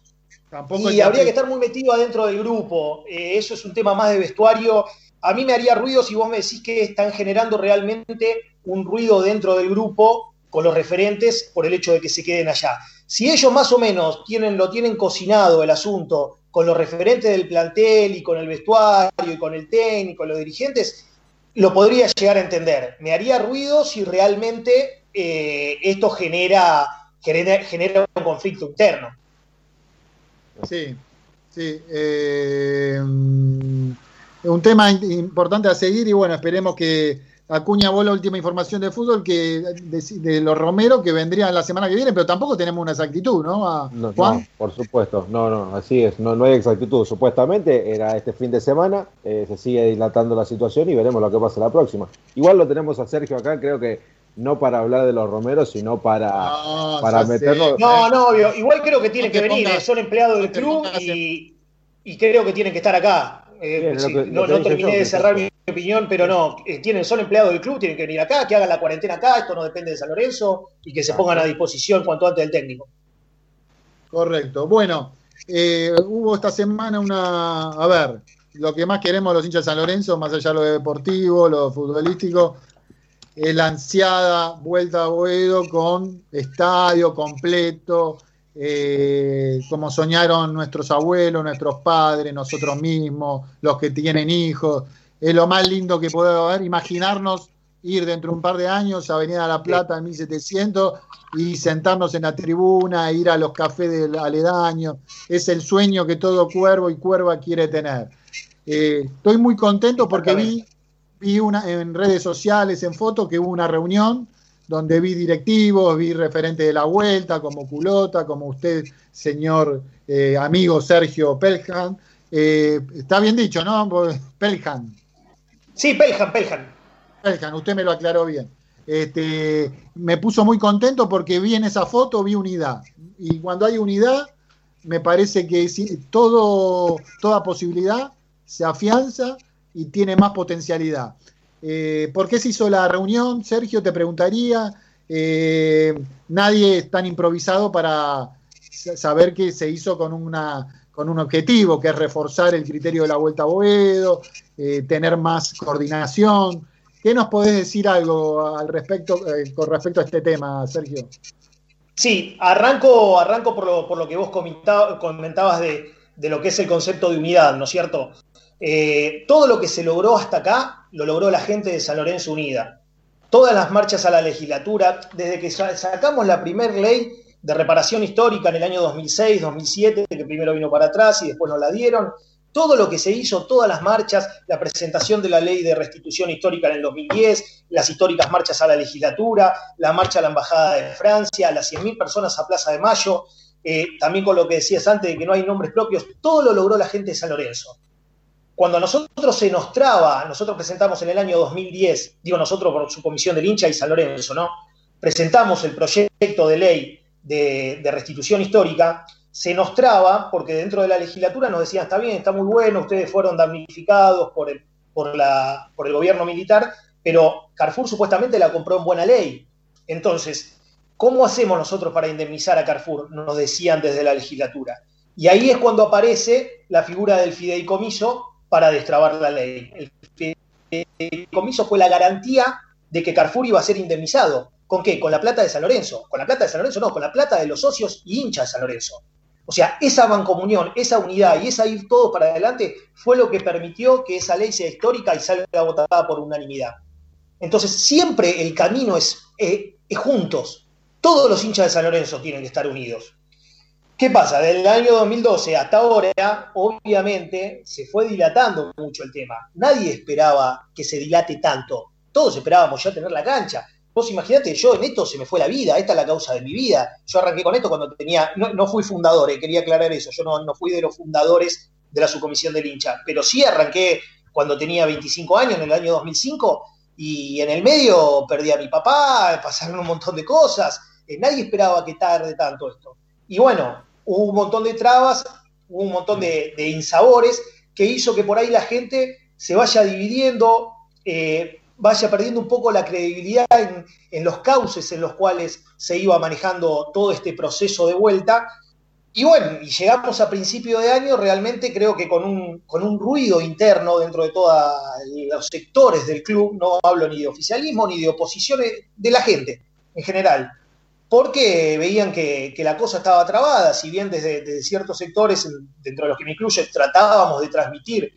Y habría que estar muy metido adentro del grupo. Eh, eso es un tema más de vestuario. A mí me haría ruido si vos me decís que están generando realmente un ruido dentro del grupo con los referentes por el hecho de que se queden allá. Si ellos más o menos tienen, lo tienen cocinado el asunto con los referentes del plantel y con el vestuario y con el técnico, los dirigentes, lo podría llegar a entender. Me haría ruido si realmente eh, esto genera, genera, un conflicto interno. Sí, sí. Eh, un tema importante a seguir y bueno, esperemos que Acuña vos la última información de fútbol que de, los Romero que vendrían la semana que viene, pero tampoco tenemos una exactitud, ¿no? no, por supuesto, no, no, así es, no, no hay exactitud. Supuestamente era este fin de semana, eh, se sigue dilatando la situación y veremos lo que pasa la próxima. Igual lo tenemos a Sergio acá, creo que no para hablar de los Romeros, sino para, no, para meterlo. No, no, igual creo que tienen que venir, eh, son empleados del club y, y creo que tienen que estar acá. Eh, no, terminé de cerrar mi opinión, pero no, eh, tienen, son empleados del club, tienen que venir acá, que hagan la cuarentena acá, esto no depende de San Lorenzo, y que se pongan a disposición cuanto antes del técnico. Correcto. Bueno, eh, hubo esta semana una, a ver, lo que más queremos los hinchas de San Lorenzo, más allá de lo deportivo, lo futbolístico, la ansiada vuelta a Boedo con estadio completo, eh, como soñaron nuestros abuelos, nuestros padres, nosotros mismos, los que tienen hijos. Es lo más lindo que puede haber, imaginarnos ir dentro de un par de años a Avenida La Plata en 1700 y sentarnos en la tribuna, ir a los cafés del aledaño. Es el sueño que todo cuervo y cuerva quiere tener. Eh, estoy muy contento porque vi, vi una, en redes sociales, en fotos, que hubo una reunión donde vi directivos, vi referentes de la vuelta, como Culota, como usted, señor eh, amigo Sergio Peljan. Eh, está bien dicho, ¿no? Peljan. Sí, Peljan, Peljan. Peljan, usted me lo aclaró bien. Este, me puso muy contento porque vi en esa foto, vi unidad. Y cuando hay unidad, me parece que todo, toda posibilidad se afianza y tiene más potencialidad. Eh, ¿Por qué se hizo la reunión? Sergio, te preguntaría. Eh, nadie es tan improvisado para saber que se hizo con, una, con un objetivo, que es reforzar el criterio de la vuelta a Boedo, eh, tener más coordinación. ¿Qué nos podés decir algo al respecto, con respecto a este tema, Sergio? Sí, arranco, arranco por, lo, por lo que vos comentabas de, de, lo que es el concepto de unidad, ¿no es cierto? Eh, todo lo que se logró hasta acá lo logró la gente de San Lorenzo Unida. Todas las marchas a la legislatura, desde que sacamos la primera ley de reparación histórica en el año 2006, 2007, que primero vino para atrás y después nos la dieron, todo lo que se hizo, todas las marchas, la presentación de la ley de restitución histórica en el 2010, las históricas marchas a la legislatura, la marcha a la Embajada de Francia, las 100.000 personas a Plaza de Mayo, eh, también con lo que decías antes de que no hay nombres propios, todo lo logró la gente de San Lorenzo. Cuando a nosotros se nos traba, nosotros presentamos en el año 2010, digo nosotros por su comisión del hincha y San Lorenzo, ¿no? Presentamos el proyecto de ley de, de restitución histórica, se nos traba porque dentro de la legislatura nos decían, está bien, está muy bueno, ustedes fueron damnificados por el, por la, por el gobierno militar, pero Carrefour supuestamente la compró en buena ley. Entonces, ¿cómo hacemos nosotros para indemnizar a Carrefour? Nos decían desde la legislatura. Y ahí es cuando aparece la figura del fideicomiso para destrabar la ley. El fideicomiso fue la garantía de que Carrefour iba a ser indemnizado. ¿Con qué? Con la plata de San Lorenzo. Con la plata de San Lorenzo no, con la plata de los socios y hinchas de San Lorenzo. O sea, esa mancomunión, esa unidad y esa ir todos para adelante fue lo que permitió que esa ley sea histórica y salga votada por unanimidad. Entonces, siempre el camino es, eh, es juntos. Todos los hinchas de San Lorenzo tienen que estar unidos. ¿Qué pasa? Desde el año 2012 hasta ahora, obviamente, se fue dilatando mucho el tema. Nadie esperaba que se dilate tanto. Todos esperábamos ya tener la cancha. Vos imaginate, yo en esto se me fue la vida, esta es la causa de mi vida. Yo arranqué con esto cuando tenía, no, fui fundador, eh, quería aclarar eso, yo no, fui de los fundadores de la subcomisión del hincha, pero sí arranqué cuando tenía 25 años, en el año 2005, y en el medio perdí a mi papá, pasaron un montón de cosas, eh, nadie esperaba que tarde tanto esto. Y bueno, hubo un montón de trabas, hubo un montón de, insabores que hizo que por ahí la gente se vaya dividiendo, eh, vaya perdiendo un poco la credibilidad en, los cauces en los cuales se iba manejando todo este proceso de vuelta. Y bueno, y llegamos a principio de año realmente creo que con un, con un ruido interno dentro de todos los sectores del club, no hablo ni de oficialismo ni de oposiciones, de la gente en general, porque veían que, la cosa estaba trabada, si bien desde, ciertos sectores, dentro de los que me incluye, tratábamos de transmitir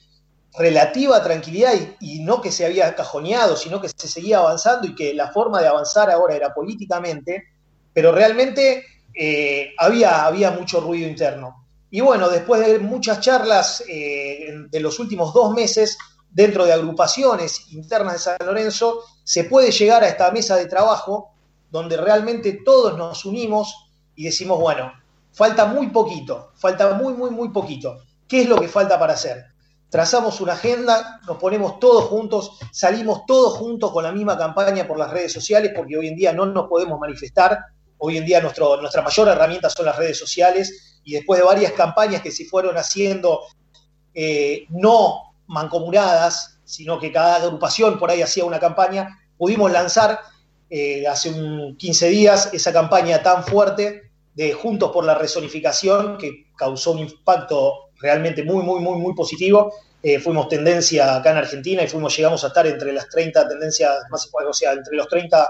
relativa tranquilidad y, no que se había cajoneado, sino que se seguía avanzando y que la forma de avanzar ahora era políticamente, pero realmente eh, había, había mucho ruido interno. Y bueno, después de muchas charlas eh, de los últimos dos meses dentro de agrupaciones internas de San Lorenzo, se puede llegar a esta mesa de trabajo donde realmente todos nos unimos y decimos, bueno, falta muy poquito, falta muy, muy, muy poquito. ¿Qué es lo que falta para hacer? trazamos una agenda, nos ponemos todos juntos, salimos todos juntos con la misma campaña por las redes sociales, porque hoy en día no nos podemos manifestar, hoy en día nuestra mayor herramienta son las redes sociales, y después de varias campañas que se fueron haciendo eh, no mancomunadas, sino que cada agrupación por ahí hacía una campaña, pudimos lanzar eh, hace un 15 días esa campaña tan fuerte de Juntos por la Resonificación, que causó un impacto realmente muy, muy, muy, muy positivo. Eh, fuimos tendencia acá en Argentina y fuimos, llegamos a estar entre las 30 tendencias más, o sea, entre los 30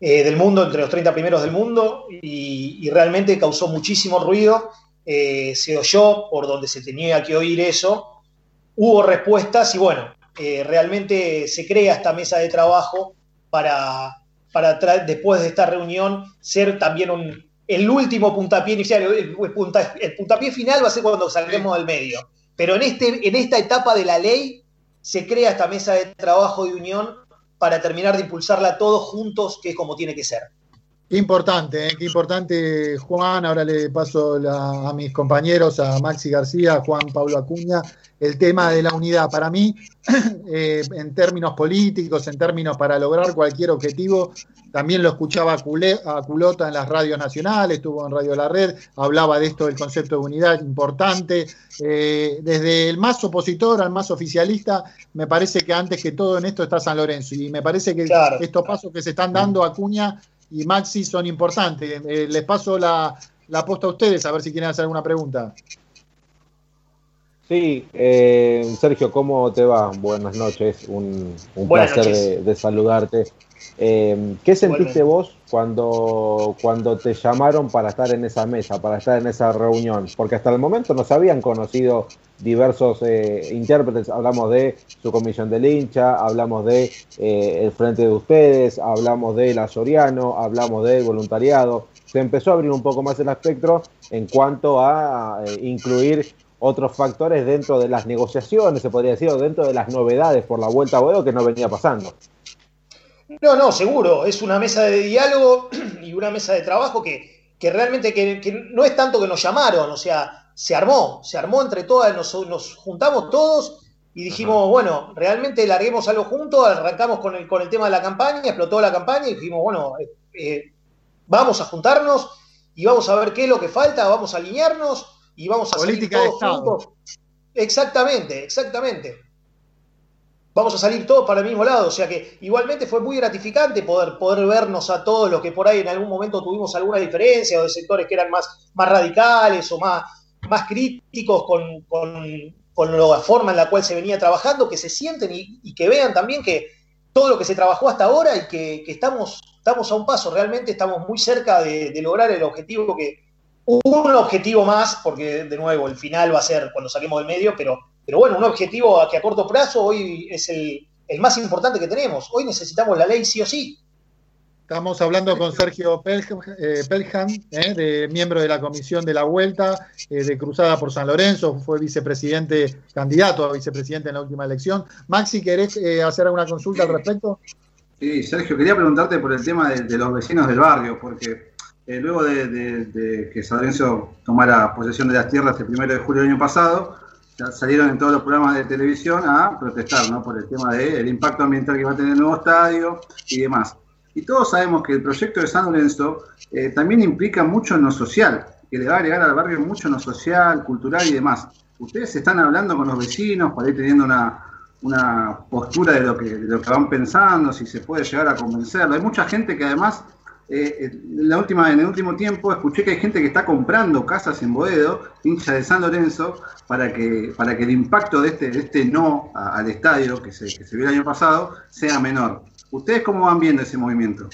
eh, del mundo, entre los 30 primeros del mundo, y, realmente causó muchísimo ruido. Se oyó por donde se tenía que oír eso. Hubo respuestas y bueno, realmente se crea esta mesa de trabajo para, para después de esta reunión ser también un, el último puntapié inicial, el, puntapié final va a ser cuando salgamos del medio. Pero en, este, en esta etapa de la ley se crea esta mesa de trabajo de unión para terminar de impulsarla todos juntos, que es como tiene que ser. Qué importante, ¿eh? qué importante, Juan. Ahora le paso la, a mis compañeros, a Maxi García, a Juan Pablo Acuña, el tema de la unidad. Para mí, eh, en términos políticos, en términos para lograr cualquier objetivo, también lo escuchaba a, Culé, a Culota en las radios nacionales, estuvo en Radio La Red, hablaba de esto del concepto de unidad importante. Eh, desde el más opositor al más oficialista, me parece que antes que todo en esto está San Lorenzo. Y me parece que claro. estos pasos que se están dando a Acuña y Maxi son importantes. Eh, les paso la, la posta a ustedes a ver si quieren hacer alguna pregunta. Sí, eh, Sergio, ¿cómo te va? Buenas noches, un, un placer de, de, saludarte. Eh, ¿Qué sentiste vos cuando, cuando te llamaron para estar en esa mesa, para estar en esa reunión? Porque hasta el momento nos habían conocido diversos eh, intérpretes, hablamos de su comisión del hincha, hablamos de eh, el frente de ustedes, hablamos de la Soriano, hablamos del voluntariado. Se empezó a abrir un poco más el espectro en cuanto a eh, incluir otros factores dentro de las negociaciones, se podría decir, o dentro de las novedades por la vuelta a huevo que no venía pasando. No, no, seguro. Es una mesa de diálogo y una mesa de trabajo que, que realmente que, que, no es tanto que nos llamaron, o sea, se armó, se armó entre todas, nos, nos juntamos todos y dijimos, Ajá. bueno, realmente larguemos algo juntos, arrancamos con el, con el tema de la campaña, explotó la campaña y dijimos, bueno, eh, eh, vamos a juntarnos y vamos a ver qué es lo que falta, vamos a alinearnos y vamos a Política salir todos juntos. Exactamente, exactamente vamos a salir todos para el mismo lado. O sea que igualmente fue muy gratificante poder, poder vernos a todos los que por ahí en algún momento tuvimos alguna diferencia o de sectores que eran más, más radicales o más, más críticos con, con, con, la forma en la cual se venía trabajando, que se sienten y, que vean también que todo lo que se trabajó hasta ahora y que, que estamos, estamos a un paso, realmente estamos muy cerca de, de lograr el objetivo que, un objetivo más, porque de nuevo el final va a ser cuando saquemos del medio, pero pero bueno, un objetivo que a corto plazo hoy es el, el más importante que tenemos. Hoy necesitamos la ley sí o sí. Estamos hablando con Sergio Pelham, eh, eh, de, miembro de la Comisión de la Vuelta eh, de Cruzada por San Lorenzo, fue vicepresidente, candidato a vicepresidente en la última elección. Maxi, ¿querés eh, hacer alguna consulta al respecto? Sí, Sergio, quería preguntarte por el tema de, de los vecinos del barrio, porque luego de, de, que San Lorenzo tomara posesión de las tierras el primero de julio del año pasado, salieron en todos los programas de televisión a protestar ¿no? por el tema del de impacto ambiental que va a tener el nuevo estadio y demás. Y todos sabemos que el proyecto de San Lorenzo eh, también implica mucho en lo social, que le va a agregar al barrio mucho en lo social, cultural y demás. Ustedes están hablando con los vecinos para ir teniendo una, una postura de lo, que, lo que van pensando, si se puede llegar a convencerlo. Hay mucha gente que además eh, en, la última, en el último tiempo escuché que hay gente que está comprando casas en Boedo, hincha de San Lorenzo, para que, para que el impacto de este, de este no al estadio que se, que se vio el año pasado sea menor. ¿Ustedes cómo van viendo ese movimiento?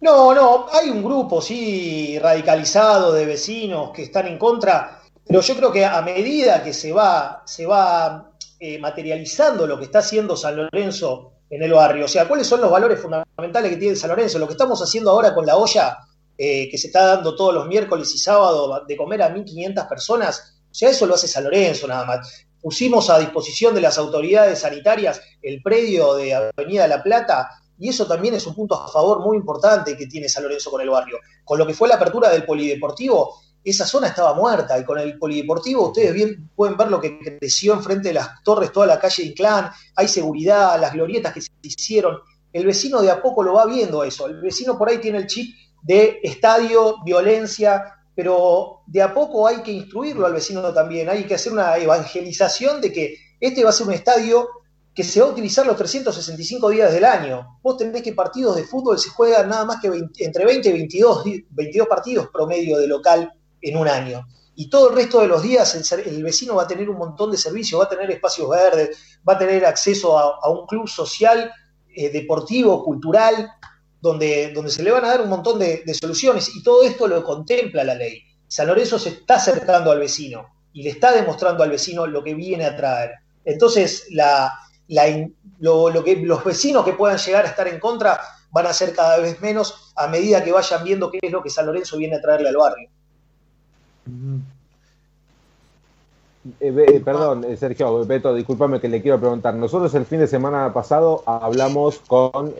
No, no, hay un grupo, sí, radicalizado de vecinos que están en contra, pero yo creo que a medida que se va, se va eh, materializando lo que está haciendo San Lorenzo en el barrio. O sea, ¿cuáles son los valores fundamentales que tiene San Lorenzo? Lo que estamos haciendo ahora con la olla, eh, que se está dando todos los miércoles y sábados de comer a 1.500 personas, o sea, eso lo hace San Lorenzo nada más. Pusimos a disposición de las autoridades sanitarias el predio de Avenida La Plata y eso también es un punto a favor muy importante que tiene San Lorenzo con el barrio. Con lo que fue la apertura del polideportivo, esa zona estaba muerta y con el polideportivo ustedes bien pueden ver lo que creció enfrente de las torres, toda la calle Inclán, hay seguridad, las glorietas que se hicieron. El vecino de a poco lo va viendo eso, el vecino por ahí tiene el chip de estadio, violencia, pero de a poco hay que instruirlo al vecino también, hay que hacer una evangelización de que este va a ser un estadio que se va a utilizar los 365 días del año. Vos tenés que partidos de fútbol se juegan nada más que 20, entre 20 y 22, 22 partidos promedio de local en un año. Y todo el resto de los días el, vecino va a tener un montón de servicios, va a tener espacios verdes, va a tener acceso a, a un club social, eh, deportivo, cultural, donde, donde se le van a dar un montón de, soluciones. Y todo esto lo contempla la ley. San Lorenzo se está acercando al vecino y le está demostrando al vecino lo que viene a traer. Entonces, la, lo, que, los vecinos que puedan llegar a estar en contra van a ser cada vez menos a medida que vayan viendo qué es lo que San Lorenzo viene a traerle al barrio. Eh, eh, perdón, eh, Sergio, Beto, discúlpame que le quiero preguntar. Nosotros el fin de semana pasado hablamos con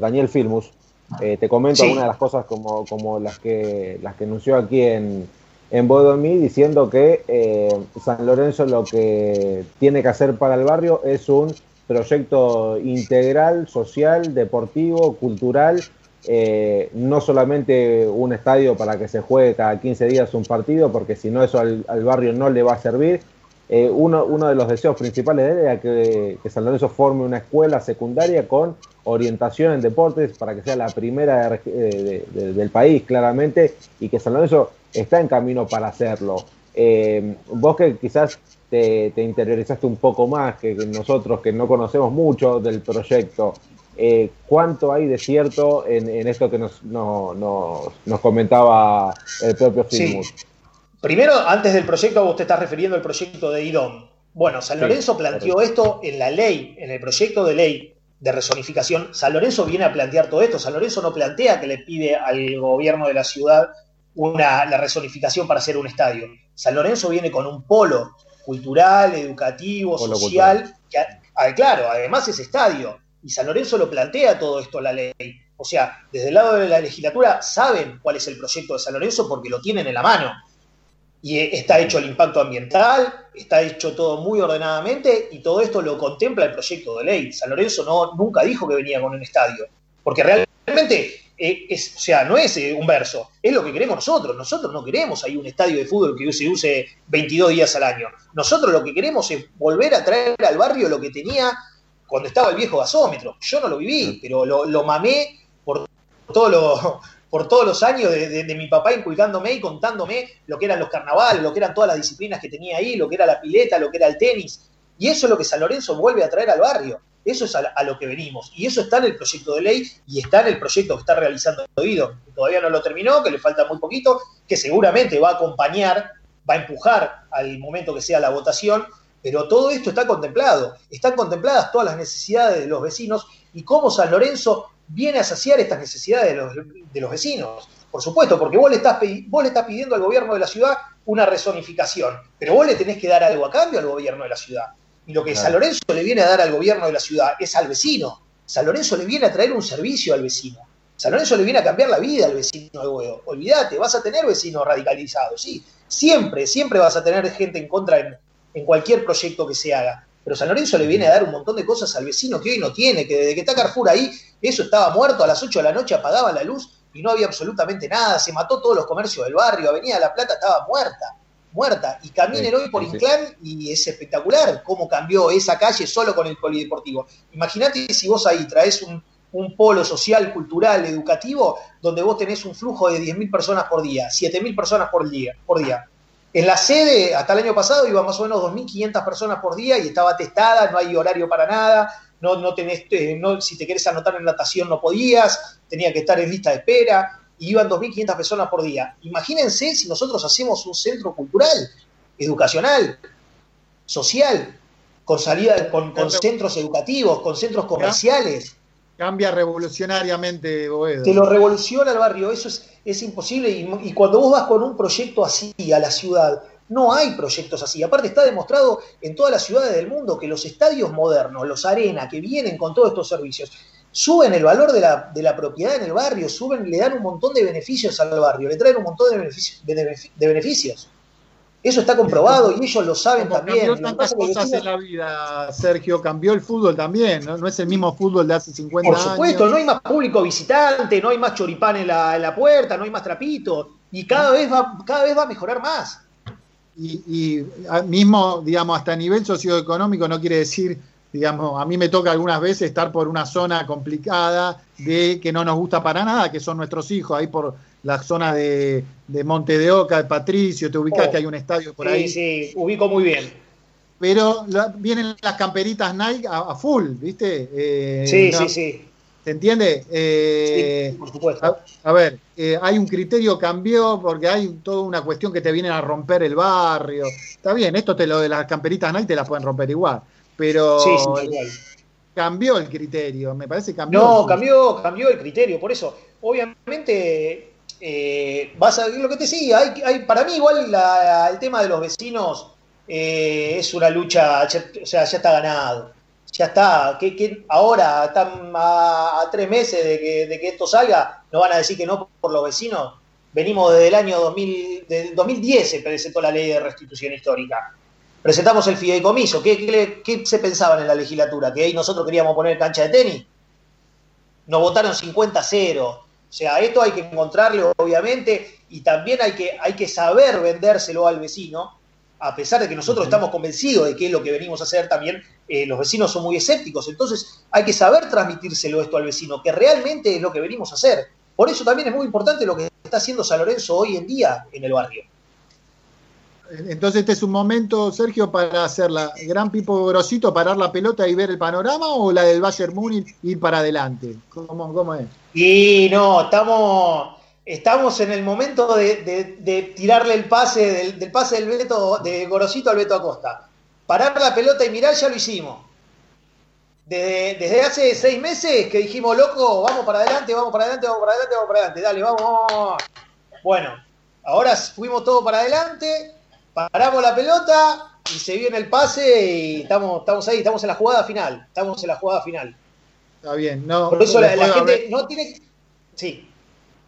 Daniel Filmus, Eh, te comento Sí. algunas de las cosas como, como las que las que anunció aquí en, en Bodomí, diciendo que eh, San Lorenzo lo que tiene que hacer para el barrio es un proyecto integral, social, deportivo, cultural, eh, no solamente un estadio para que se juegue cada 15 días un partido, porque si no eso al, al barrio no le va a servir. Eh, uno, uno de los deseos principales de él era que, que San Lorenzo forme una escuela secundaria con orientación en deportes para que sea la primera de- de- de- del país, claramente, y que San Lorenzo está en camino para hacerlo. Eh, vos que quizás te, te interiorizaste un poco más que nosotros, que no conocemos mucho del proyecto, eh, ¿cuánto hay de cierto en, en esto que nos, no- nos- nos comentaba el propio Sí. Primero, antes del proyecto, vos te estás refiriendo al proyecto de IDOM. Bueno, San Sí, Lorenzo planteó esto en la ley, en el proyecto de ley de resonificación. San Lorenzo viene a plantear todo esto. San Lorenzo no plantea que le pide al gobierno de la ciudad una, la resonificación para hacer un estadio. San Lorenzo viene con un polo cultural, educativo, Polo social, que, ah, claro, además es estadio. Y San Lorenzo lo plantea todo esto la ley. O sea, desde el lado de la legislatura saben cuál es el proyecto de San Lorenzo porque lo tienen en la mano y está hecho el impacto ambiental, está hecho todo muy ordenadamente y todo esto lo contempla el proyecto de ley. San Lorenzo no, nunca dijo que venía con un estadio, porque realmente eh, es, o sea, no es eh, un verso, es lo que queremos nosotros. Nosotros no queremos ahí un estadio de fútbol que se use 22 días al año. Nosotros lo que queremos es volver a traer al barrio lo que tenía cuando estaba el viejo gasómetro. Yo no lo viví, pero lo, lo mamé por todo lo, por todos los años de, mi papá inculcándome y contándome lo que eran los carnavales, lo que eran todas las disciplinas que tenía ahí, lo que era la pileta, lo que era el tenis. Y eso es lo que San Lorenzo vuelve a traer al barrio. Eso es a, lo que venimos. Y eso está en el proyecto de ley y está en el proyecto que está realizando Guido, todavía no lo terminó, que le falta muy poquito, que seguramente va a acompañar, va a empujar al momento que sea la votación, pero todo esto está contemplado. Están contempladas todas las necesidades de los vecinos y cómo San Lorenzo viene a saciar estas necesidades de los, de los vecinos. Por supuesto, porque vos le, estás, vos le estás pidiendo al gobierno de la ciudad una resonificación, pero vos le tenés que dar algo a cambio al gobierno de la ciudad. Y lo que Claro. San Lorenzo le viene a dar al gobierno de la ciudad es al vecino. San Lorenzo le viene a traer un servicio al vecino. San Lorenzo le viene a cambiar la vida al vecino de Huevo. Olvídate, vas a tener vecinos radicalizados, sí. Siempre, siempre vas a tener gente en contra en, en cualquier proyecto que se haga. Pero San Lorenzo le viene a dar un montón de cosas al vecino que hoy no tiene, que desde que está Carrefour ahí, eso estaba muerto, a las 8 de la noche apagaba la luz y no había absolutamente nada, se mató todos los comercios del barrio, Avenida La Plata estaba muerta, muerta, y caminen Sí, hoy por sí. Inclán y es espectacular cómo cambió esa calle solo con el polideportivo. Imagínate si vos ahí traes un, un polo social, cultural, educativo, donde vos tenés un flujo de 10.000 personas por día, 7.000 personas por día, por día. En la sede, hasta el año pasado, iba más o menos 2.500 personas por día y estaba testada, no hay horario para nada, no, no tenés, eh, no, si te querés anotar en natación no podías, tenía que estar en lista de espera, y iban 2.500 personas por día. Imagínense si nosotros hacemos un centro cultural, educacional, social, con salida, con, con centros educativos, con centros comerciales. Cambia revolucionariamente Boedo. Te lo revoluciona el barrio, eso es, es imposible. Y, cuando vos vas con un proyecto así a la ciudad, no hay proyectos así. Aparte está demostrado en todas las ciudades del mundo que los estadios modernos, los arenas que vienen con todos estos servicios, suben el valor de la, de la propiedad en el barrio, suben, le dan un montón de beneficios al barrio, le traen un montón de de beneficios. Eso está comprobado y ellos lo saben Como también. cambió tantas cosas en la vida, Sergio, cambió el fútbol también, ¿no? No es el mismo fútbol de hace 50 Por supuesto, años. no hay más público visitante, no hay más choripán en la, en la puerta, no hay más trapito, y cada vez va, cada vez va a mejorar más. Y, y, ah, mismo, digamos, hasta a nivel socioeconómico no quiere decir, digamos, a mí me toca algunas veces estar por una zona complicada de que no nos gusta para nada, que son nuestros hijos, ahí por la zona de, de Monte de Oca, de Patricio, te ubicás Oh, que hay un estadio por sí, ahí. sí, ubico muy bien. Pero la- vienen las camperitas Nike a, a full, ¿viste? Eh, Sí, no- sí, sí. ¿Se entiende? Eh, Sí, por supuesto. a, a ver, eh, hay un criterio cambió porque hay toda una cuestión que te vienen a romper el barrio. Está bien, esto te lo de las camperitas Nike te las pueden romper igual, pero Sí, sí, cambió el criterio, me parece que cambió. No, cambió, cambió el criterio, por eso, obviamente, eh, vas a lo que te decía, hay, hay, para mí igual el tema de los vecinos eh, es una lucha, ya- o sea, ya está ganado. ya está, que, ahora a, tres meses de que, de que, esto salga, nos van a decir que no por los vecinos. Venimos desde el año 2000, del 2010 se presentó la ley de restitución histórica. Presentamos el fideicomiso. ¿Qué, qué, se pensaba en la legislatura? ¿Que ahí nosotros queríamos poner cancha de tenis? Nos votaron 50-0. O sea, esto hay que encontrarle, obviamente, y también hay que, hay que saber vendérselo al vecino a pesar de que nosotros estamos convencidos de que es lo que venimos a hacer también, eh, los vecinos son muy escépticos. Entonces hay que saber transmitírselo esto al vecino, que realmente es lo que venimos a hacer. Por eso también es muy importante lo que está haciendo San Lorenzo hoy en día en el barrio. Entonces este es un momento, Sergio, para hacer la gran Pipo Grosito, parar la pelota y ver el panorama, o la del Bayern Múnich ir para adelante. ¿Cómo, es? Y no, estamos estamos en el momento de, tirarle el pase del, pase del Beto, de Gorosito al Beto Acosta. Parar la pelota y mirar ya lo hicimos. Desde, hace seis meses que dijimos, loco, vamos para adelante, vamos para adelante, vamos para adelante, vamos para adelante, dale, vamos. Bueno, ahora fuimos todos para adelante, paramos la pelota y se viene el pase y estamos, estamos ahí, estamos en la jugada final, estamos en la jugada final. Está bien, no. Por eso la gente no tiene... Sí.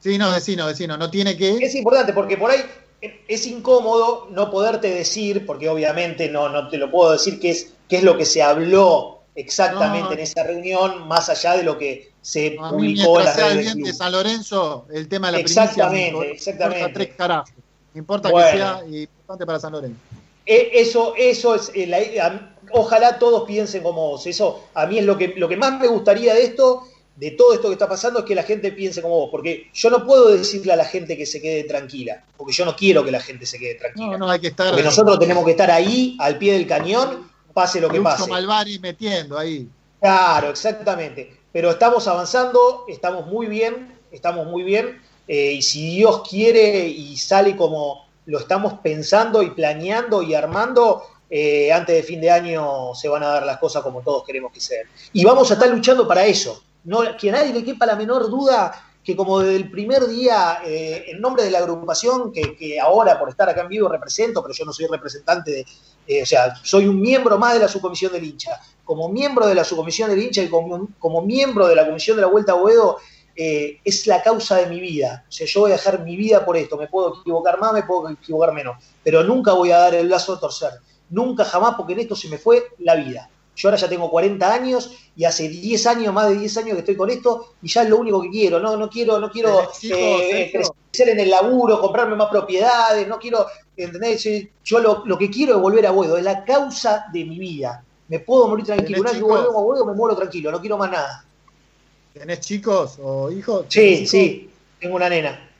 Sí, no, vecino, vecino, no tiene que... Es importante porque por ahí es incómodo no poderte decir, porque obviamente no, no te lo puedo decir qué es, qué es lo que se habló exactamente en esa reunión, más allá de lo que se publicó en las redes. de San Lorenzo, el tema de la exactamente, exactamente. tres carajos. Importa que sea importante para San Lorenzo. E, eso, eso es, eh, ojalá todos piensen como vos. Eso a mí es lo que, lo que más me gustaría de esto de todo esto que está pasando es que la gente piense como vos, porque yo no puedo decirle a la gente que se quede tranquila, porque yo no quiero que la gente se quede tranquila. No, no hay que estar. Porque nosotros tenemos que estar ahí, al pie del cañón, pase lo que pase. Malvari metiendo ahí. Claro, exactamente. Pero estamos avanzando, estamos muy bien, estamos muy bien, eh, y si Dios quiere y sale como lo estamos pensando y planeando y armando, eh, antes de fin de año se van a dar las cosas como todos queremos que sean. Y vamos a estar luchando para eso no, que a nadie le quepa la menor duda que como desde el primer día, eh, en nombre de la agrupación, que, ahora por estar acá en vivo represento, pero yo no soy representante de, o sea, soy un miembro más de la subcomisión del hincha. Como miembro de la subcomisión del hincha y como, como miembro de la comisión de la Vuelta a Boedo, eh, es la causa de mi vida. O sea, yo voy a dejar mi vida por esto. Me puedo equivocar más, me puedo equivocar menos, pero nunca voy a dar el lazo a torcer. Nunca jamás, porque en esto se me fue la vida. Yo ahora ya tengo 40 años y hace 10 años, más de 10 años que estoy con esto y ya es lo único que quiero. No, no quiero, no quiero eh, crecer en el laburo, comprarme más propiedades, no quiero, ¿entendés? Yo lo, que quiero es volver a Buedo, es la causa de mi vida. Me puedo morir tranquilo. Una vez que vuelvo a Buedo me muero tranquilo, no quiero más nada. ¿Tenés chicos o hijos? Sí, sí, tengo una nena.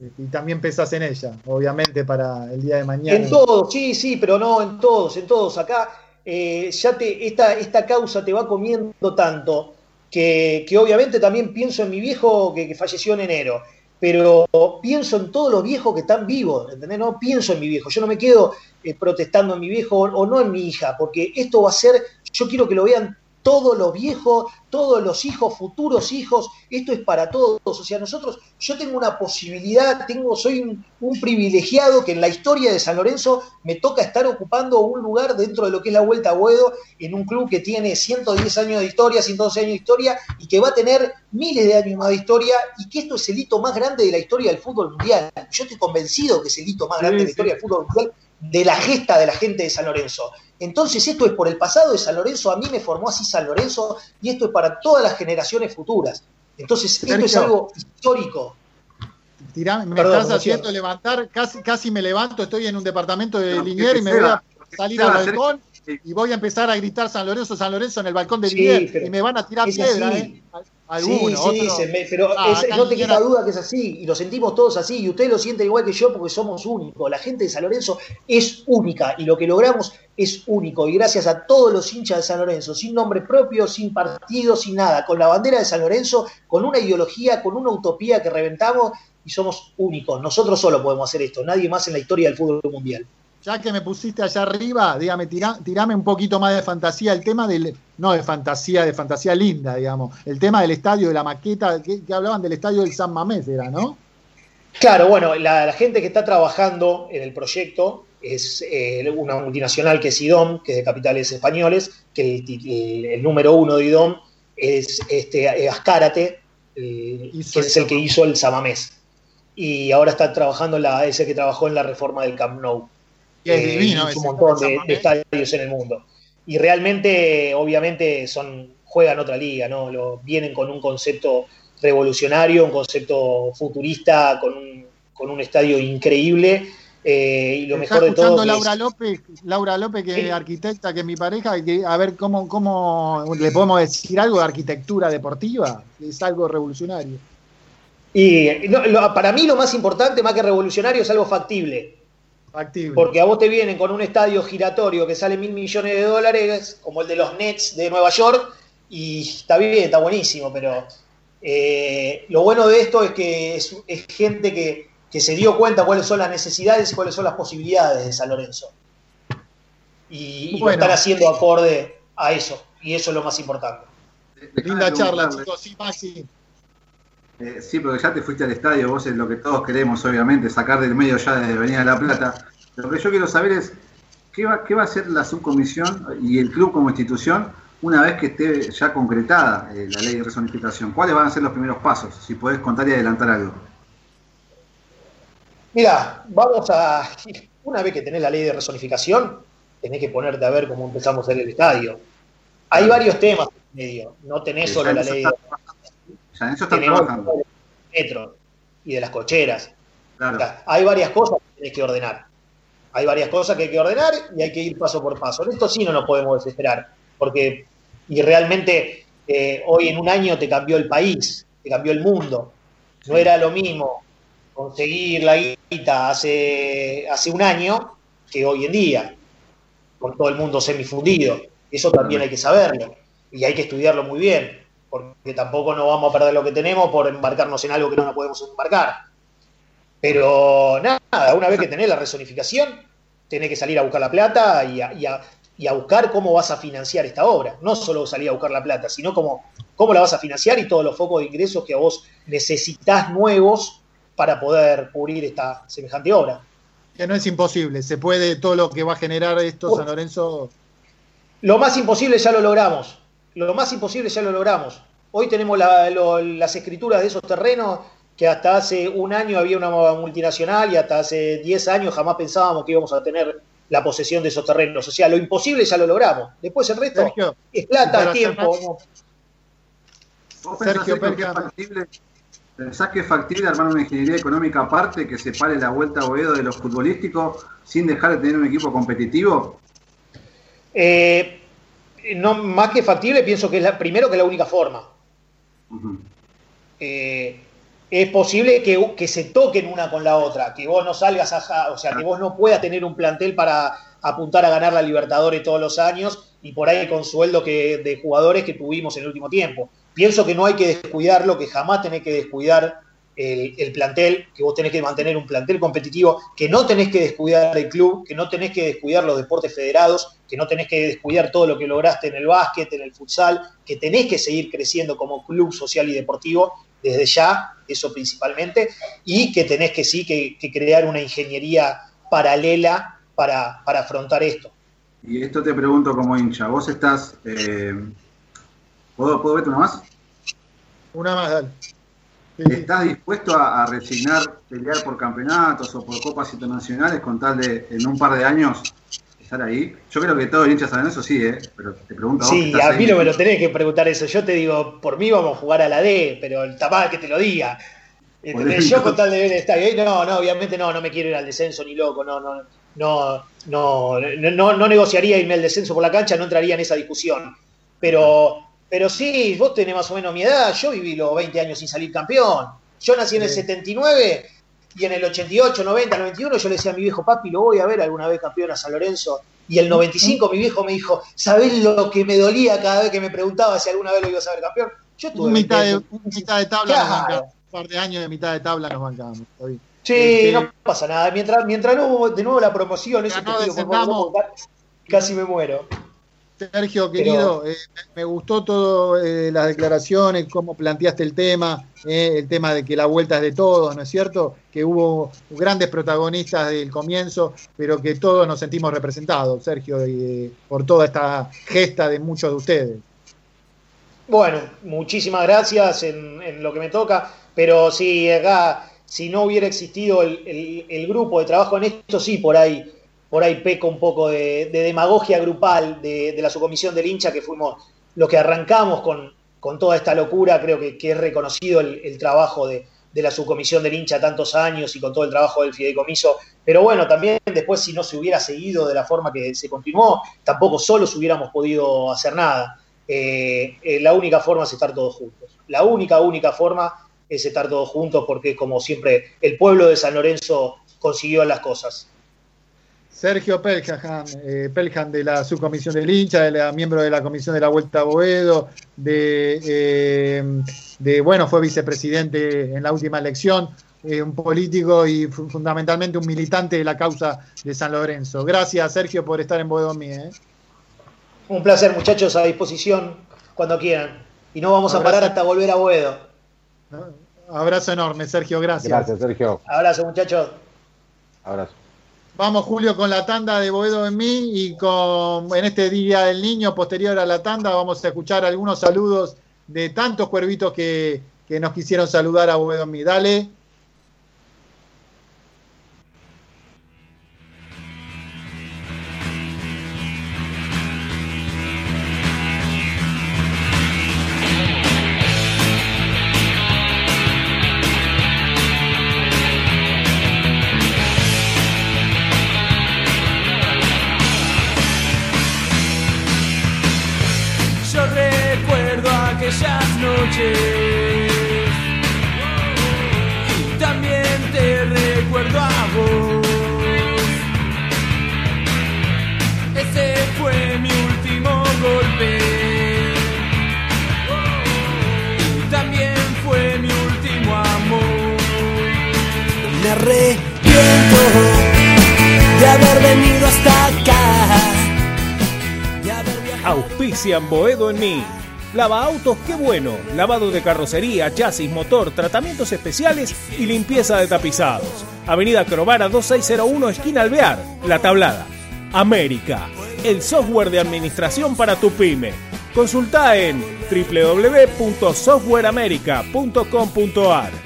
Y también pensás en ella, obviamente, para el día de mañana. En todos, sí, sí, pero no en todos, en todos. Acá eh, ya te, esta, esta causa te va comiendo tanto que, obviamente también pienso en mi viejo que, falleció en enero, pero pienso en todos los viejos que están vivos, ¿entendés? No pienso en mi viejo, yo no me quedo eh, protestando en mi viejo o no en mi hija, porque esto va a ser, yo quiero que lo vean todos los viejos, todos los hijos, futuros hijos, esto es para todos. O sea, nosotros, yo tengo una posibilidad, tengo, soy un, privilegiado que en la historia de San Lorenzo me toca estar ocupando un lugar dentro de lo que es la Vuelta a Buedo, en un club que tiene 110 años de historia, 112 años de historia, y que va a tener miles de años más de historia, y que esto es el hito más grande de la historia del fútbol mundial. Yo estoy convencido que es el hito más grande de la historia del fútbol mundial de la gesta de la gente de San Lorenzo. Entonces esto es por el pasado de San Lorenzo, a mí me formó así San Lorenzo y esto es para todas las generaciones futuras. Entonces esto es algo histórico. me estás haciendo levantar, casi, casi me levanto, estoy en un departamento de Linier y me voy a salir al balcón y voy a empezar a gritar San Lorenzo, San Lorenzo en el balcón de Linier y me van a tirar piedra, ¿eh? sí, sí, pero ah, no te queda duda que es así, y lo sentimos todos así, y ustedes lo sienten igual que yo porque somos únicos. La gente de San Lorenzo es única, y lo que logramos es único, y gracias a todos los hinchas de San Lorenzo, sin nombre propio, sin partido, sin nada, con la bandera de San Lorenzo, con una ideología, con una utopía que reventamos, y somos únicos. Nosotros solo podemos hacer esto, nadie más en la historia del fútbol mundial ya que me pusiste allá arriba, dígame, tirame un poquito más de fantasía, el tema del, no de fantasía, de fantasía linda, digamos, el tema del estadio, de la maqueta, que, hablaban del estadio del San Mamés, era, ¿no? Claro, bueno, la, gente que está trabajando en el proyecto es eh, una multinacional que es IDOM, que es de capitales españoles, que el, el número uno de IDOM es este, Ascárate, que es el que hizo el Samamés. Y ahora está trabajando, la, ese que trabajó en la reforma del Camp Nou. Y es divino. un montón de, de, estadios en el mundo. Y realmente, obviamente, son juegan otra liga, ¿no? Lo, vienen con un concepto revolucionario, un concepto futurista, con un, con un estadio increíble. Eh, y lo mejor de todo. Laura López, Laura López, que es arquitecta, que es mi pareja, que, a ver cómo, cómo le podemos decir algo de arquitectura deportiva. Es algo revolucionario. Y no, lo, para mí lo más importante, más que revolucionario, es algo factible. Factible. Porque a vos te vienen con un estadio giratorio que sale mil millones de dólares, como el de los Nets de Nueva York, y está bien, está buenísimo, pero eh, lo bueno de esto es que es, es gente que, que, se dio cuenta cuáles son las necesidades y cuáles son las posibilidades de San Lorenzo. Y, y bueno. lo están haciendo acorde a eso, y eso es lo más importante. Linda charla, chicos, sí, Maxi. Eh, sí, porque ya te fuiste al estadio, vos es lo que todos queremos, obviamente, sacar del medio ya desde Avenida de la Plata. Lo que yo quiero saber es qué va, qué va a hacer la subcomisión y el club como institución una vez que esté ya concretada eh, la ley de resonificación. ¿Cuáles van a ser los primeros pasos? Si podés contar y adelantar algo. Mira, vamos a. Una vez que tenés la ley de resonificación, tenés que ponerte a ver cómo empezamos a hacer el estadio. Hay varios temas en medio. No tenés solo la ley de en eso trabajando. metro y de las cocheras. Claro. O sea, hay varias cosas que tenés que ordenar. Hay varias cosas que hay que ordenar y hay que ir paso por paso. En esto sí no nos podemos desesperar, porque y realmente eh, hoy en un año te cambió el país, te cambió el mundo. No era lo mismo conseguir la guita hace, hace un año que hoy en día, con todo el mundo semifundido. Eso también hay que saberlo y hay que estudiarlo muy bien porque tampoco no vamos a perder lo que tenemos por embarcarnos en algo que no nos podemos embarcar. Pero nada, una vez que tenés la resonificación, tenés que salir a buscar la plata y a, y a, y a buscar cómo vas a financiar esta obra. No solo salir a buscar la plata, sino cómo, cómo la vas a financiar y todos los focos de ingresos que vos necesitas nuevos para poder cubrir esta semejante obra. Que no es imposible, se puede todo lo que va a generar esto, San Lorenzo. Lo más imposible ya lo logramos lo más imposible ya lo logramos. Hoy tenemos la, lo, las escrituras de esos terrenos que hasta hace un año había una multinacional y hasta hace 10 años jamás pensábamos que íbamos a tener la posesión de esos terrenos. O sea, lo imposible ya lo logramos. Después el resto Sergio, es plata, es tiempo. ¿Vos Sergio, que es factible, ¿Pensás que es factible armar una ingeniería económica aparte que separe la vuelta a Boedo de los futbolísticos sin dejar de tener un equipo competitivo? Eh, no más que factible, pienso que es la, primero que es la única forma. Uh -huh. eh, es posible que, que, se toquen una con la otra, que vos no salgas a, o sea, que vos no puedas tener un plantel para apuntar a ganar la Libertadores todos los años y por ahí con sueldo que, de jugadores que tuvimos en el último tiempo. Pienso que no hay que descuidarlo, que jamás tenés que descuidar el, el, plantel, que vos tenés que mantener un plantel competitivo, que no tenés que descuidar el club, que no tenés que descuidar los deportes federados, que no tenés que descuidar todo lo que lograste en el básquet, en el futsal, que tenés que seguir creciendo como club social y deportivo desde ya, eso principalmente, y que tenés que sí que, que crear una ingeniería paralela para, para, afrontar esto. Y esto te pregunto como hincha, vos estás... Eh, ¿puedo, ¿Puedo verte una más? Una más, dale. ¿Estás dispuesto a, a, resignar pelear por campeonatos o por copas internacionales con tal de en un par de años estar ahí? Yo creo que todo el hincha saben eso, sí, ¿eh? pero te pregunto vos. Sí, a mí no me lo tenés que preguntar eso. Yo te digo, por mí vamos a jugar a la D, pero está mal que te lo diga. Yo con tal de ver el estadio, no, no, obviamente no, no me quiero ir al descenso ni loco, no, no, no, no, no, no negociaría irme al descenso por la cancha, no entraría en esa discusión. Pero pero sí, vos tenés más o menos mi edad, yo viví los 20 años sin salir campeón. Yo nací en el 79 y en el 88, 90, 91 yo le decía a mi viejo, papi, lo voy a ver alguna vez campeón a San Lorenzo. Y el 95 mi viejo me dijo, ¿sabés lo que me dolía cada vez que me preguntaba si alguna vez lo ibas a ver campeón? Yo tuve un mitad, de, un mitad de tabla, claro. un par de años de mitad de tabla nos bancamos. Sí, este, no pasa nada. Mientras, mientras no hubo de nuevo la promoción, ese no partido, por favor, casi me muero. Sergio, querido, eh, me gustó todo eh, las declaraciones, cómo planteaste el tema, eh, el tema de que la vuelta es de todos, ¿no es cierto? Que hubo grandes protagonistas del comienzo, pero que todos nos sentimos representados, Sergio, por toda esta gesta de muchos de ustedes. Bueno, muchísimas gracias en, lo que me toca, pero si acá, si no hubiera existido el, el grupo de trabajo en esto, sí, por ahí por ahí peco un poco de, demagogia grupal de, la subcomisión del hincha, que fuimos los que arrancamos con, toda esta locura, creo que, es reconocido el, trabajo de, la subcomisión del hincha tantos años y con todo el trabajo del fideicomiso. Pero bueno, también después si no se hubiera seguido de la forma que se continuó, tampoco solos hubiéramos podido hacer nada. Eh, eh, la única forma es estar todos juntos. La única, única forma es estar todos juntos porque como siempre el pueblo de San Lorenzo consiguió las cosas. Sergio Peljan, eh, de la subcomisión del hincha, de miembro de la comisión de la Vuelta a Boedo, eh, de, bueno, fue vicepresidente en la última elección, eh, un político y fundamentalmente un militante de la causa de San Lorenzo. Gracias, Sergio, por estar en Boedo Mí. ¿eh? Un placer, muchachos, a disposición cuando quieran. Y no vamos a parar hasta volver a Boedo. Abrazo enorme, Sergio, gracias. Gracias, Sergio. Abrazo, muchachos. Abrazo. Vamos, Julio, con la tanda de Boedo en mí y con en este Día del Niño, posterior a la tanda, vamos a escuchar algunos saludos de tantos cuervitos que, que nos quisieron saludar a Boedo en mí. Dale. Haber venido hasta acá. Auspician Boedo en mí Lava autos, qué bueno. Lavado de carrocería, chasis, motor, tratamientos especiales y limpieza de tapizados. Avenida Crovara 2601, esquina Alvear, La Tablada. América, el software de administración para tu pyme. Consulta en www.softwareamerica.com.ar.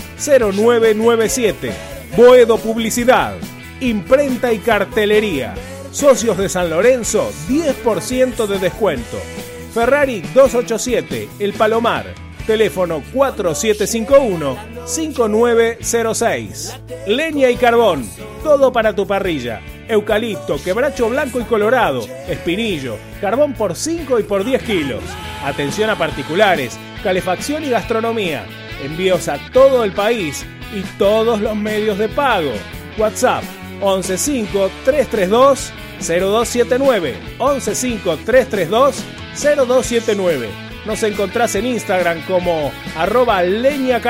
4749-0997. Boedo Publicidad, Imprenta y Cartelería. Socios de San Lorenzo, 10% de descuento. Ferrari 287, El Palomar. Teléfono 4751-5906. Leña y carbón, todo para tu parrilla. Eucalipto, quebracho blanco y colorado, espinillo, carbón por 5 y por 10 kilos. Atención a particulares, calefacción y gastronomía. Envíos a todo el país y todos los medios de pago. WhatsApp 115 332 0279 115 332 0279. Nos encontrás en Instagram como arroba leña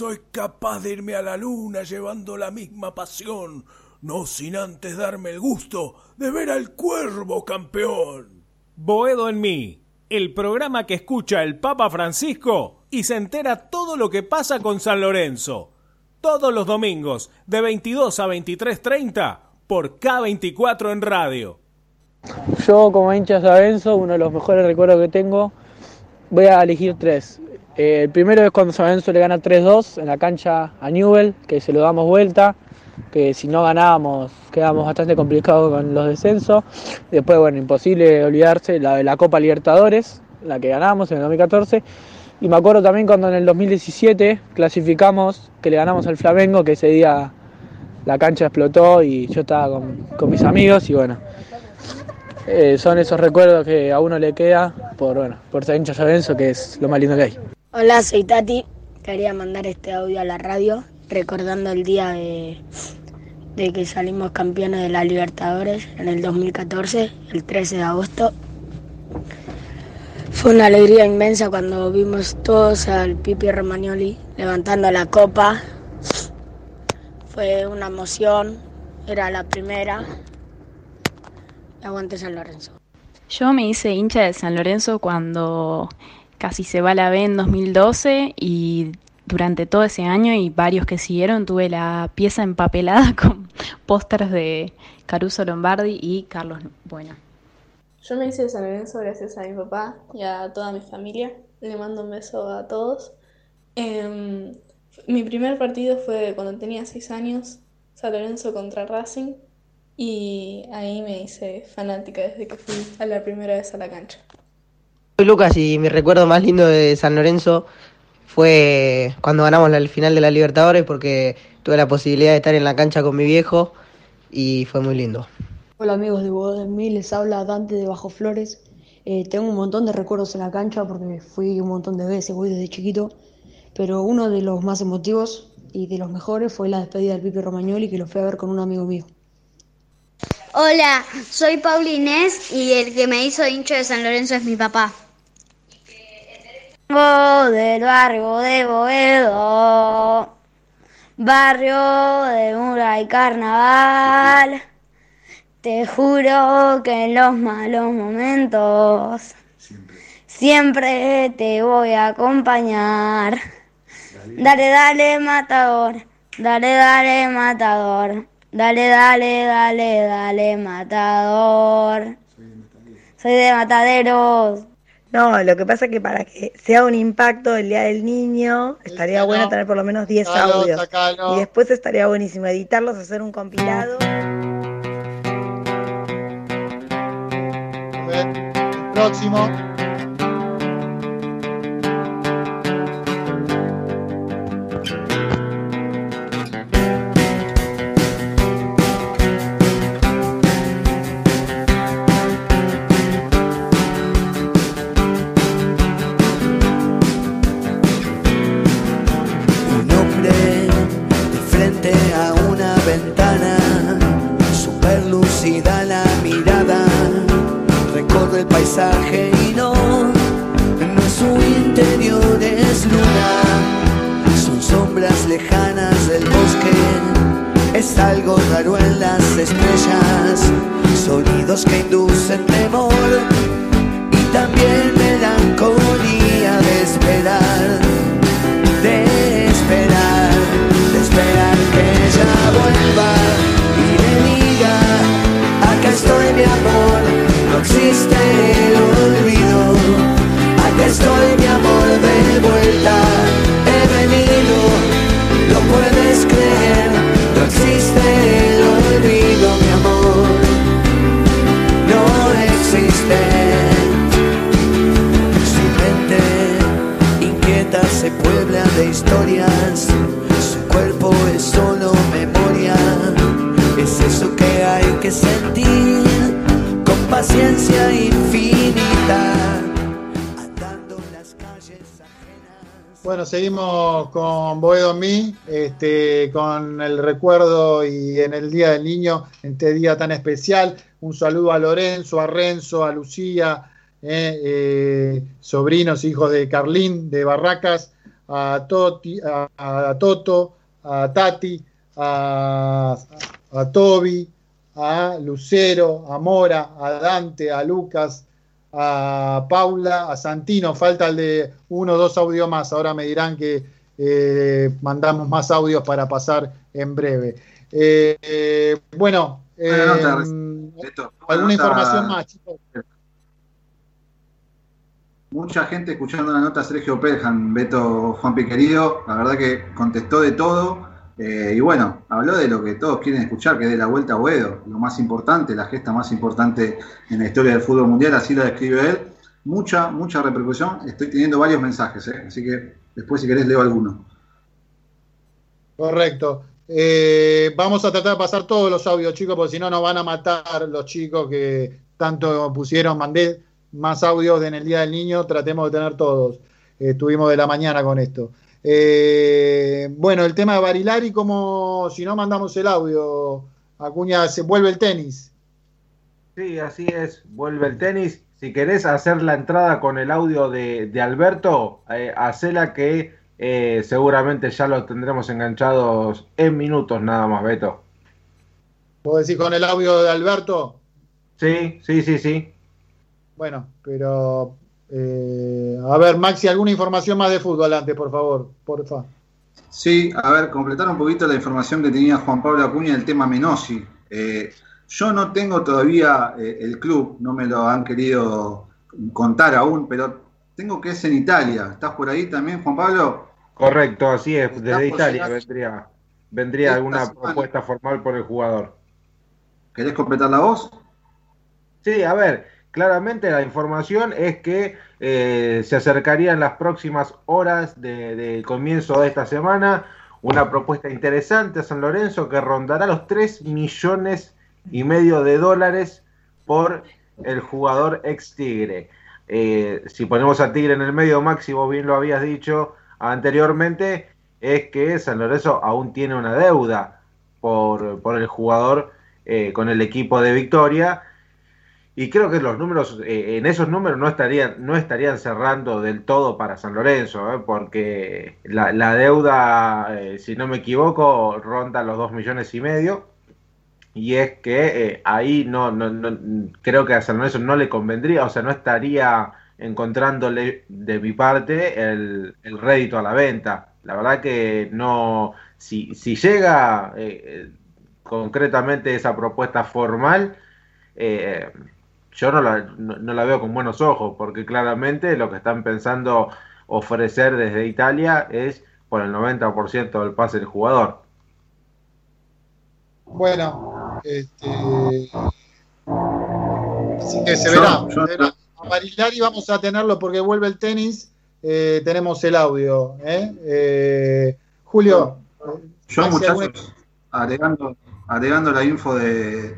Soy capaz de irme a la luna llevando la misma pasión, no sin antes darme el gusto de ver al cuervo campeón. Boedo en mí, el programa que escucha el Papa Francisco y se entera todo lo que pasa con San Lorenzo. Todos los domingos, de 22 a 23.30, por K24 en radio. Yo, como hincha de Lorenzo, uno de los mejores recuerdos que tengo, voy a elegir tres. Eh, el primero es cuando San Lorenzo le gana 3-2 en la cancha a Newell, que se lo damos vuelta que si no ganábamos quedábamos bastante complicados con los descensos. Después, bueno, imposible olvidarse la de la Copa Libertadores, la que ganamos en el 2014. Y me acuerdo también cuando en el 2017 clasificamos, que le ganamos al Flamengo, que ese día la cancha explotó y yo estaba con, mis amigos y bueno, eh, son esos recuerdos que a uno le queda por, bueno, por ser hincha Sabenzo, que es lo más lindo que hay. Hola, soy Tati. Quería mandar este audio a la radio recordando el día de, que salimos campeones de la Libertadores en el 2014, el 13 de agosto. Fue una alegría inmensa cuando vimos todos al Pipi Romagnoli levantando la copa. Fue una emoción, era la primera. Aguante San Lorenzo. Yo me hice hincha de San Lorenzo cuando casi se va la B en 2012 y durante todo ese año y varios que siguieron tuve la pieza empapelada con pósters de Caruso Lombardi y Carlos Bueno. Yo me hice de San Lorenzo gracias a mi papá y a toda mi familia. Le mando un beso a todos. Em, mi primer partido fue cuando tenía 6 años, San Lorenzo contra Racing, y ahí me hice fanática desde que fui a la primera vez a la cancha. Soy Lucas y mi recuerdo más lindo de San Lorenzo fue cuando ganamos la final de la Libertadores porque tuve la posibilidad de estar en la cancha con mi viejo y fue muy lindo. Hola amigos de Bodo de Mí, les habla Dante de Bajo Flores. Eh, tengo un montón de recuerdos en la cancha porque fui un montón de veces, voy desde chiquito, pero uno de los más emotivos y de los mejores fue la despedida del Pipe Romagnoli que lo fui a ver con un amigo mío. Hola, soy Paula Inés y el que me hizo hincho de San Lorenzo es mi papá. Del barrio de Boedo, barrio de Mura y Carnaval. Te juro que en los malos momentos siempre te voy a acompañar. Dale, dale, matador, dale, dale, matador. Dale, dale, dale, dale, matador. Soy de mataderos. No, lo que pasa es que para que sea un impacto el Día del Niño, estaría bueno tener por lo menos 10 Sacalo, audios. sacalo. Y después estaría buenísimo editarlos, hacer un compilado. A ver, el próximo. Y no, no es su interior, es luna, son sombras lejanas del bosque, es algo raro en las estrellas, sonidos que inducen temor y también melancolía de esperar de esperar, de esperar que ella vuelva y le diga, acá estoy mi amor, existe el olvido, acá estoy mi amor de vuelta, he venido, lo puedes creer, no existe el olvido, mi amor, no existe. Su mente inquieta se puebla de historias, su cuerpo es solo memoria, es eso que hay que sentir paciencia infinita. Bueno, seguimos con Boedo Mí, este, con el recuerdo y en el Día del Niño, en este día tan especial. Un saludo a Lorenzo, a Renzo, a Lucía, eh, eh, sobrinos, hijos de Carlín de Barracas, a Toto, a Tati, a, a Toby, a Lucero, a Mora, a Dante, a Lucas, a Paula, a Santino, falta el de uno o dos audios más, ahora me dirán que eh, mandamos más audios para pasar en breve. Eh, eh, bueno, Buena nota, Beto. Buena ¿alguna nota. información más, chicos? Mucha gente escuchando la nota Sergio Pelham, Beto Juanpi querido, la verdad que contestó de todo eh, y bueno, habló de lo que todos quieren escuchar, que es de la vuelta a Boedo, lo más importante, la gesta más importante en la historia del fútbol mundial, así lo describe él. mucha, mucha repercusión. Estoy teniendo varios mensajes, ¿eh? así que después si querés leo alguno. Correcto. Eh, vamos a tratar de pasar todos los audios, chicos, porque si no nos van a matar los chicos que tanto pusieron. Mandé más audios en el Día del Niño, tratemos de tener todos. Estuvimos de la mañana con esto. Eh, bueno, el tema de Barilari, como si no mandamos el audio, Acuña, se vuelve el tenis. Sí, así es, vuelve el tenis. Si querés hacer la entrada con el audio de, de Alberto, eh, hacela que eh, seguramente ya lo tendremos enganchados en minutos nada más, Beto. ¿Puedo decir con el audio de Alberto? Sí, sí, sí, sí. Bueno, pero eh, a ver, Maxi, alguna información más de fútbol antes, por favor, porfa. Sí, a ver, completar un poquito la información que tenía Juan Pablo Acuña del tema Menosi. Eh, yo no tengo todavía eh, el club, no me lo han querido contar aún, pero tengo que es en Italia. ¿Estás por ahí también, Juan Pablo? Correcto, así es, desde por Italia vendría, vendría alguna semana. propuesta formal por el jugador. ¿Querés completar la voz? Sí, a ver, claramente la información es que eh, se acercaría en las próximas horas de- del comienzo de esta semana una propuesta interesante a San Lorenzo que rondará los 3 millones y medio de dólares por el jugador ex Tigre. Eh, si ponemos a Tigre en el medio máximo, bien lo habías dicho anteriormente, es que San Lorenzo aún tiene una deuda por, por el jugador eh, con el equipo de Victoria. Y creo que los números, eh, en esos números no estarían, no estarían cerrando del todo para San Lorenzo, ¿eh? porque la, deuda, eh, si no me equivoco, ronda los dos millones y medio. Y es que ahí no, no, no- creo que a San Lorenzo no le convendría, o sea, no estaría encontrándole de mi parte el, el rédito a la venta. La verdad que no, si, si llega concretamente esa propuesta formal, eh, yo no la, no, no la veo con buenos ojos, porque claramente lo que están pensando ofrecer desde Italia es por el 90% del pase del jugador. Bueno, este, así que se Yo- verá. yo- se verá. A Barilari vamos a tenerlo porque vuelve el tenis. eh, tenemos el audio. ¿eh? Eh, Julio, Yo, muchachos, agregando, agregando la info de,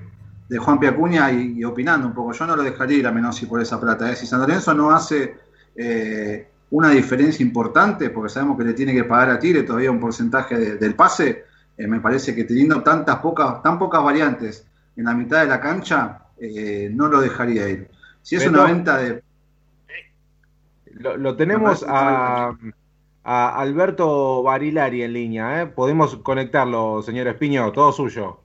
de Juan Piacuña y, y opinando un poco, yo no lo dejaría ir a Menossi por esa plata. ¿eh? Si San Lorenzo no hace eh, una diferencia importante, porque sabemos que le tiene que pagar a Tigre todavía un porcentaje de- del pase, eh, me parece que teniendo tantas pocas, tan pocas variantes en la mitad de la cancha, eh, no lo dejaría ir. Si es Beto. una venta de Lo, lo tenemos a, a Alberto Barilari en línea, ¿eh? Podemos conectarlo, señor Espiño, todo suyo.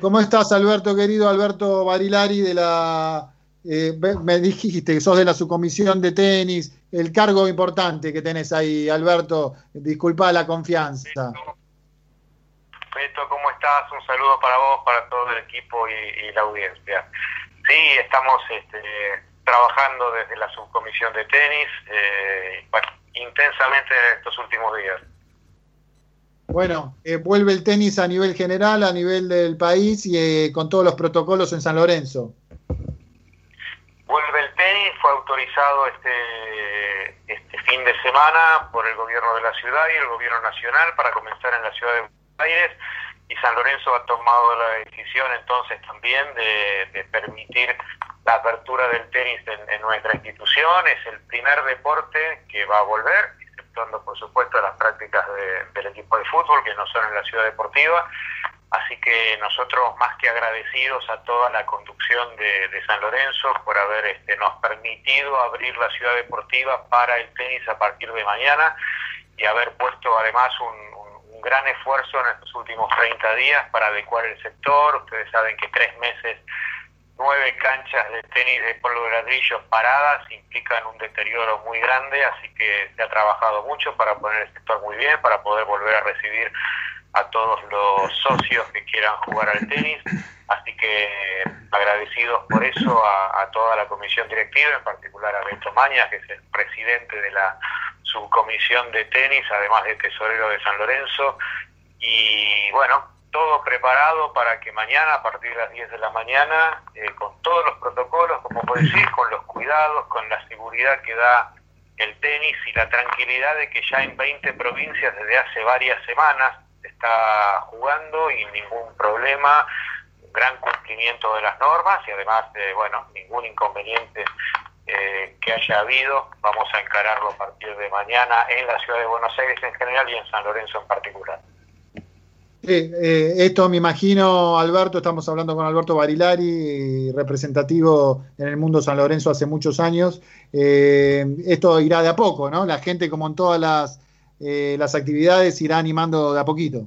¿Cómo estás, Alberto, querido Alberto Barilari de la... eh, me dijiste que sos de la subcomisión de tenis, el cargo importante que tenés ahí, Alberto, disculpa la confianza. Beto, ¿cómo estás? Un saludo para vos, para todo el equipo y, la audiencia. Sí, estamos este, trabajando desde la subcomisión de tenis eh, intensamente en estos últimos días. Bueno, eh, vuelve el tenis a nivel general, a nivel del país y eh, con todos los protocolos en San Lorenzo. Vuelve el tenis, fue autorizado este, este fin de semana por el gobierno de la ciudad y el gobierno nacional para comenzar en la ciudad de Buenos Aires y San Lorenzo ha tomado la decisión entonces también de, permitir la apertura del tenis en, en nuestra institución. Es el primer deporte que va a volver, por supuesto las prácticas de- del equipo de fútbol que no son en la ciudad deportiva. Así que nosotros más que agradecidos a toda la conducción de, de San Lorenzo por haber este, nos permitido abrir la ciudad deportiva para el tenis a partir de mañana y haber puesto además un, un- un gran esfuerzo en estos últimos 30 días para adecuar el sector. Ustedes saben que tres meses, nueve canchas de tenis de polvo de ladrillos paradas implican un deterioro muy grande, así que se ha trabajado mucho para poner el sector muy bien, para poder volver a recibir a todos los socios que quieran jugar al tenis. Así que agradecidos por eso a, toda la comisión directiva, en particular a Beto Mañas, que es el presidente de la subcomisión de tenis, además de tesorero de San Lorenzo. Y bueno, todo preparado para que mañana, a partir de las 10 de la mañana, eh, con todos los protocolos, como vos decís, con los cuidados, con la seguridad que da el tenis y la tranquilidad de que ya en 20 provincias desde hace varias semanas está jugando y ningún problema, gran cumplimiento de las normas y además de, bueno, ningún inconveniente eh, que haya habido. Vamos a encararlo a partir de mañana en la ciudad de Buenos Aires en general y en San Lorenzo en particular. Eh, esto me imagino, Alberto, estamos hablando con Alberto Barilari, representativo en el mundo San Lorenzo hace muchos años. Eh, esto irá de a poco, ¿no? La gente, como en todas las, eh, las actividades, irá animando de a poquito.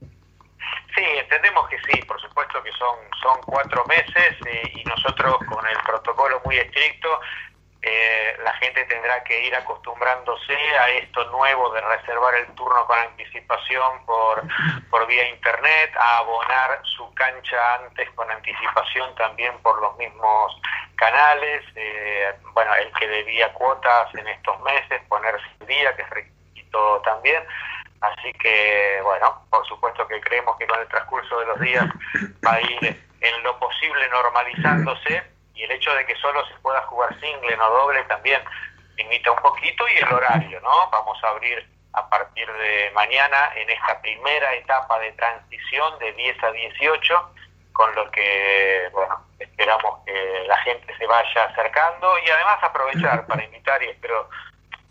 Sí, entendemos que sí, por supuesto que son, son cuatro meses eh, y nosotros con el protocolo muy estricto eh, la gente tendrá que ir acostumbrándose a esto nuevo de reservar el turno con anticipación por, por vía internet, a abonar su cancha antes con anticipación también por los mismos canales, eh, bueno, el que debía cuotas en estos meses, ponerse día, que es requisito también. Así que, bueno, por supuesto que creemos que con el transcurso de los días va a ir en lo posible normalizándose y el hecho de que solo se pueda jugar single, no doble, también limita un poquito y el horario, ¿no? Vamos a abrir a partir de mañana en esta primera etapa de transición de 10 a 18, con lo que, bueno, esperamos que la gente se vaya acercando y además aprovechar para invitar y espero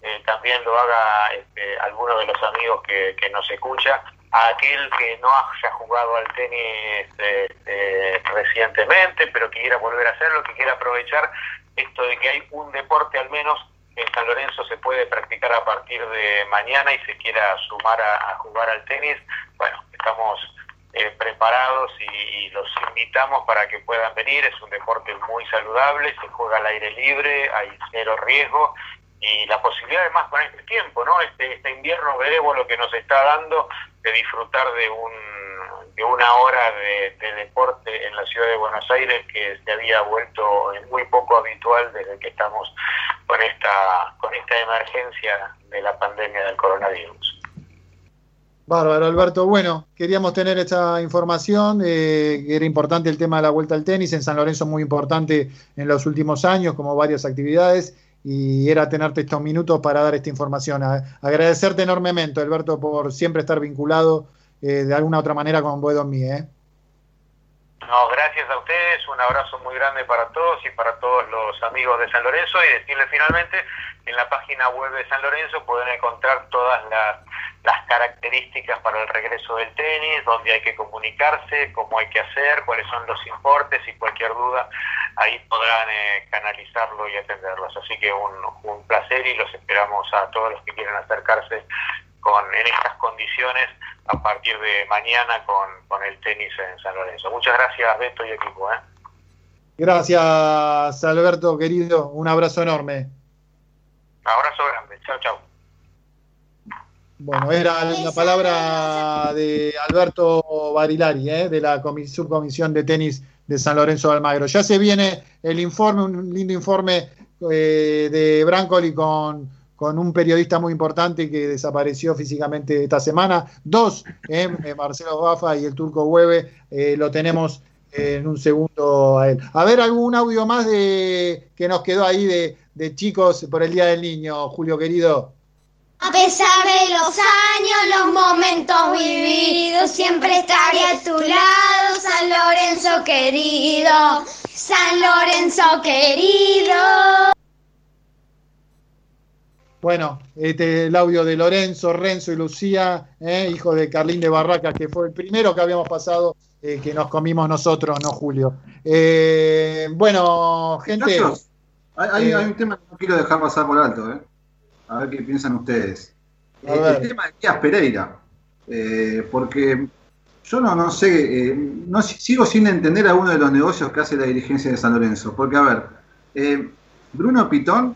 eh, también lo haga este, alguno de los amigos que, que nos escucha, a aquel que no haya jugado al tenis este, recientemente, pero quiera volver a hacerlo, que quiera aprovechar esto de que hay un deporte al menos en San Lorenzo se puede practicar a partir de mañana y se quiera sumar a, a jugar al tenis, bueno, estamos eh, preparados y, y, los invitamos para que puedan venir. Es un deporte muy saludable, se juega al aire libre, hay cero riesgo y la posibilidad además con este tiempo, ¿no? Este, este invierno lo que nos está dando de disfrutar de un de una hora de, de, deporte en la ciudad de Buenos Aires que se había vuelto muy poco habitual desde que estamos con esta con esta emergencia de la pandemia del coronavirus. Bárbaro, Alberto. Bueno, queríamos tener esta información, eh, era importante el tema de la vuelta al tenis, en San Lorenzo muy importante en los últimos años, como varias actividades, y era tenerte estos minutos para dar esta información. Agradecerte enormemente, Alberto, por siempre estar vinculado eh, de alguna otra manera con Boedo Mí. ¿eh? No, gracias a ustedes, un abrazo muy grande para todos y para todos los amigos de San Lorenzo y decirles finalmente que en la página web de San Lorenzo pueden encontrar todas las, las características para el regreso del tenis, dónde hay que comunicarse, cómo hay que hacer, cuáles son los importes y cualquier duda ahí podrán eh, canalizarlo y atenderlos. Así que un, un placer y los esperamos a todos los que quieran acercarse con, en estas condiciones a partir de mañana con, con el tenis en San Lorenzo. Muchas gracias, Beto y equipo. ¿eh? Gracias, Alberto, querido. Un abrazo enorme. Abrazo grande. Chao, chao. Bueno, era la palabra de Alberto Barilari, ¿eh? de la subcomisión de tenis de San Lorenzo de Almagro. Ya se viene el informe, un lindo informe eh, de Brancoli con, con, un periodista muy importante que desapareció físicamente esta semana. Dos, eh, Marcelo Bafa y el turco Hueve, eh, lo tenemos en un segundo a él. A ver, algún audio más de que nos quedó ahí de, de chicos por el Día del Niño, Julio querido. A pesar de los años, los momentos vividos, siempre estaré a tu lado, San Lorenzo querido, San Lorenzo querido. Bueno, este el audio de Lorenzo, Renzo y Lucía, eh, hijo de Carlín de Barracas, que fue el primero que habíamos pasado, eh, que nos comimos nosotros, no Julio. Eh, bueno, gente. Hay, hay, un tema que no quiero dejar pasar por alto, ¿eh? a ver qué piensan ustedes. Eh, el tema de Díaz Pereira, eh, porque yo no, no sé, eh, no, sigo sin entender alguno de los negocios que hace la dirigencia de San Lorenzo, porque a ver, eh, Bruno Pitón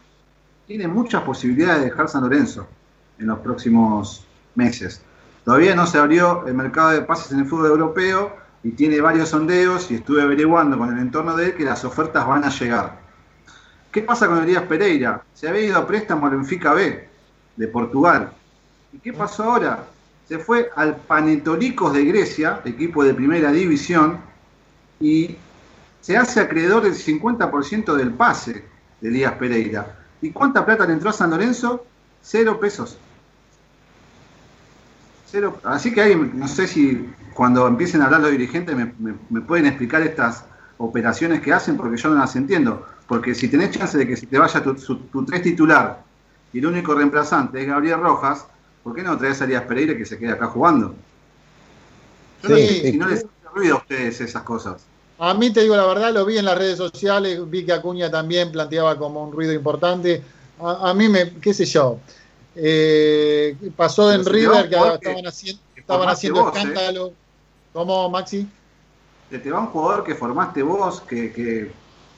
tiene muchas posibilidades de dejar San Lorenzo en los próximos meses. Todavía no se abrió el mercado de pases en el fútbol europeo y tiene varios sondeos y estuve averiguando con el entorno de él que las ofertas van a llegar. ¿Qué pasa con Elías Pereira? Se había ido a préstamo al Benfica B de Portugal. ¿Y qué pasó ahora? Se fue al Panetolicos de Grecia, equipo de primera división, y se hace acreedor del 50% del pase de Elías Pereira. ¿Y cuánta plata le entró a San Lorenzo? Cero pesos. Cero. Así que ahí, no sé si cuando empiecen a hablar los dirigentes me, me- me pueden explicar estas operaciones que hacen, porque yo no las entiendo. Porque si tenés chance de que se te vaya tu, su- tu tres titular y el único reemplazante es Gabriel Rojas, ¿por qué no traes a Elías Pereira que se quede acá jugando? Yo no sé si no les hace ruido a ustedes esas cosas. A mí te digo la verdad, lo vi en las redes sociales, vi que Acuña también planteaba como un ruido importante. A, a mí me, qué sé yo, eh, pasó en River que estaban, haciendo, estaban haciendo vos, ¿eh? escándalo. ¿Cómo, Maxi? Te va un jugador que formaste vos, que, que,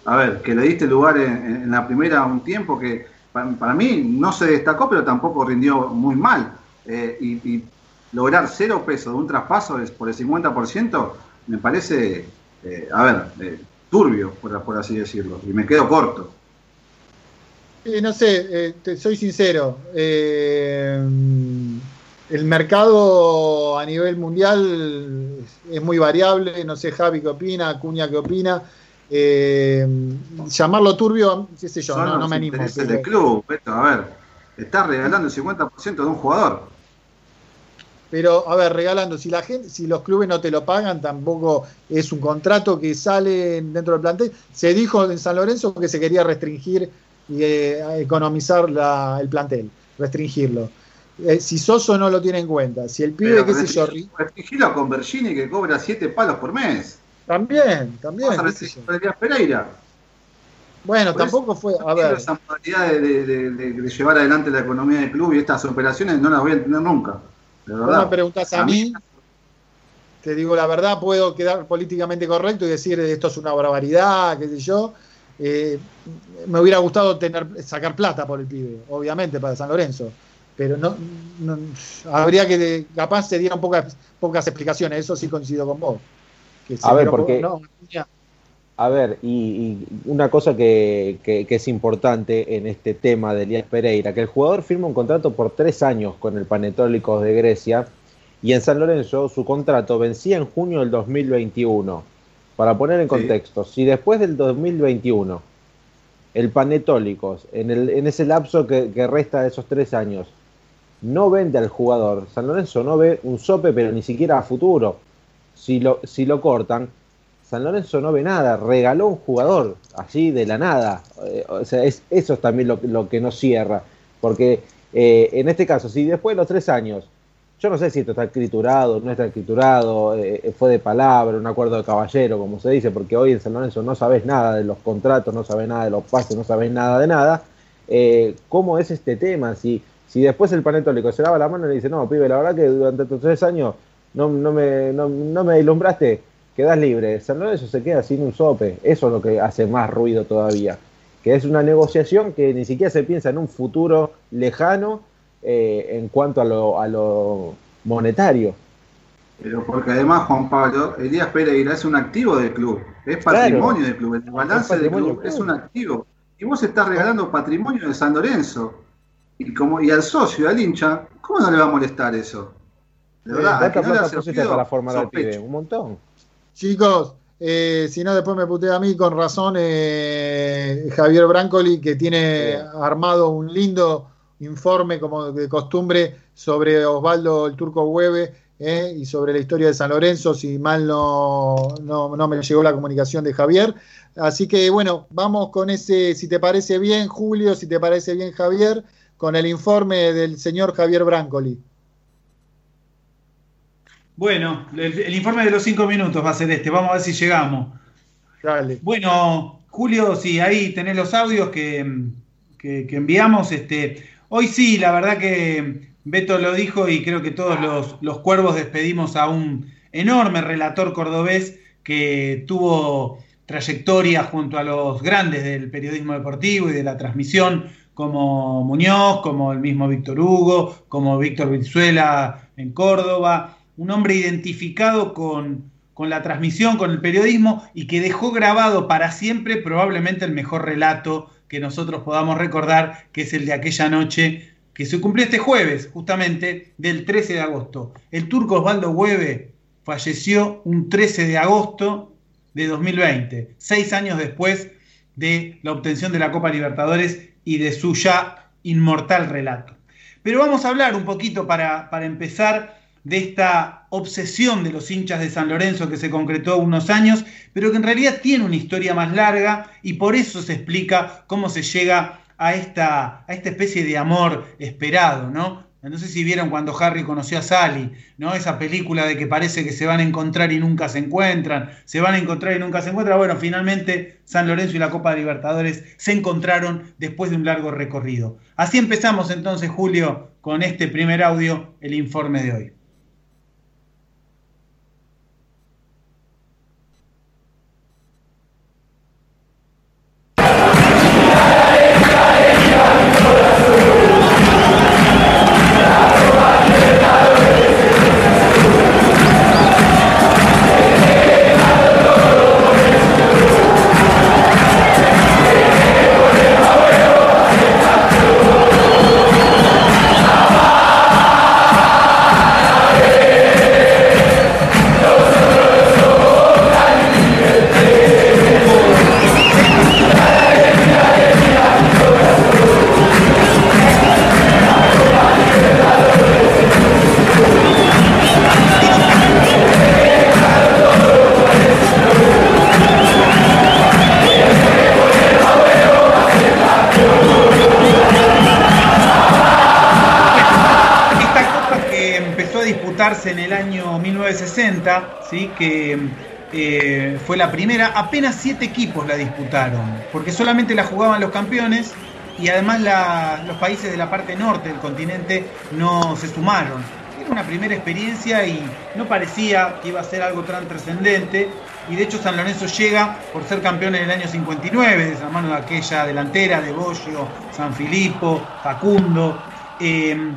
a ver, que le diste lugar en, en la primera un tiempo que para, para mí no se destacó, pero tampoco rindió muy mal. Eh, y, y lograr cero pesos de un traspaso es por el 50% me parece, eh, a ver, eh, turbio, por, por así decirlo, y me quedo corto. Eh, no sé, eh, te- soy sincero. eh, el mercado a nivel mundial es muy variable. No sé, Javi qué opina, Acuña qué opina. Llamarlo turbio, qué sé yo, Son no, me animo. pero- del club, a ver, estás regalando el 50% de un jugador. Pero, a ver, regalando, si la gente, si los clubes no te lo pagan, tampoco es un contrato que sale dentro del plantel. Se dijo en San Lorenzo que se quería restringir y eh, economizar la- el plantel, restringirlo. Eh, si Soso no lo tiene en cuenta, si el pibe, qué sé yo, restringilo con Bergini que cobra 7 palos por mes. también, también, a Pereira. Bueno, Por eso tampoco fue, a ver, esa modalidad de- de- de- de llevar adelante la economía del club y estas operaciones no las voy a entender nunca. Vos me preguntás a mí, te digo la verdad, puedo quedar políticamente correcto y decir esto es una barbaridad, qué sé yo. Eh, me hubiera gustado tener sacar plata por el pibe, obviamente, para San Lorenzo. Pero no, no- habría que, capaz se dieran pocas, pocas explicaciones, eso sí coincido con vos. Que A ver, porque- no, ya. A ver, y, y una cosa que, que- que es importante en este tema de Elías Pereira, que el jugador firma un contrato por tres años con el Panetólicos de Grecia y en San Lorenzo su contrato vencía en junio del 2021. Para poner en Sí. contexto, si después del 2021 el Panetólicos, en, el, en ese lapso que, que resta de esos tres años, no vende al jugador, San Lorenzo no ve un sope, pero ni siquiera a futuro. Si lo, si lo cortan, San Lorenzo no ve nada, regaló un jugador así de la nada. Eh, o sea, es, eso es también lo, lo que nos cierra. Porque eh, en este caso, si después de los tres años, yo no sé si esto está escriturado, no está escriturado, eh, fue de palabra, un acuerdo de caballero, como se dice, porque hoy en San Lorenzo no sabes nada de los contratos, no sabes nada de los pases, no sabes nada de nada. ¿Cómo es este tema? Si, si después el panetólico se lava la mano y le dice, no, pibe, la verdad que durante estos tres años no, no, me, no, no me ilustraste, quedas libre. San Lorenzo se queda sin un sope. Eso es lo que hace más ruido todavía. Que es una negociación que ni siquiera se piensa en un futuro lejano eh, en cuanto a lo, a lo monetario. Pero porque además, Juan Pablo, Elías Pereira es un activo del club, es patrimonio Claro. del club, el balance del club es un activo. Y vos estás regalando patrimonio de San Lorenzo. Y como y al socio, al hincha, ¿cómo no le va a molestar eso? De verdad, a que ¿Cuánta no le ruido, para formar al pibe? Un montón. Chicos, eh, si no, después me putea a mí con razón eh, Javier Brancoli, que tiene armado un lindo informe, como de costumbre, sobre Osvaldo el Turco Hueve eh, y sobre la historia de San Lorenzo, si mal no, no, no me llegó la comunicación de Javier. Así que bueno, vamos con ese, si te parece bien, Julio, si te parece bien, Javier, con el informe del señor Javier Brancoli. Bueno, el, el informe de los cinco minutos va a ser este. Vamos a ver si llegamos. Dale. Bueno, Julio, sí, ahí tenés los audios que, que- que enviamos. Este, hoy sí, la verdad que Beto lo dijo y creo que todos los, los cuervos despedimos a un enorme relator cordobés que tuvo trayectoria junto a los grandes del periodismo deportivo y de la transmisión, como Muñoz, como el mismo Víctor Hugo, como Víctor Vizuela en Córdoba, un hombre identificado con, con la transmisión, con el periodismo y que dejó grabado para siempre probablemente el mejor relato que nosotros podamos recordar, que es el de aquella noche que se cumplió este jueves, justamente del 13 de agosto. El turco Osvaldo Hueve falleció un 13 de agosto de 2020, seis años después de la obtención de la Copa Libertadores y de su ya inmortal relato. Pero vamos a hablar un poquito para, para empezar de esta obsesión de los hinchas de San Lorenzo que se concretó unos años, pero que en realidad tiene una historia más larga y por eso se explica cómo se llega a esta, a esta especie de amor esperado, ¿no? No sé si vieron cuando Harry conoció a Sally, ¿no? Esa película de que parece que se van a encontrar y nunca se encuentran, se van a encontrar y nunca se encuentran. Bueno, finalmente San Lorenzo y la Copa de Libertadores se encontraron después de un largo recorrido. Así empezamos entonces, Julio, con este primer audio, el informe de hoy. La primera, apenas siete equipos la disputaron, porque solamente la jugaban los campeones y además los países de la parte norte del continente no se sumaron. Era una primera experiencia y no parecía que iba a ser algo tan trascendente. Y de hecho San Lorenzo llega por ser campeón en el año 59, de la mano de aquella delantera de Bollo, San Filippo, Facundo. Eh,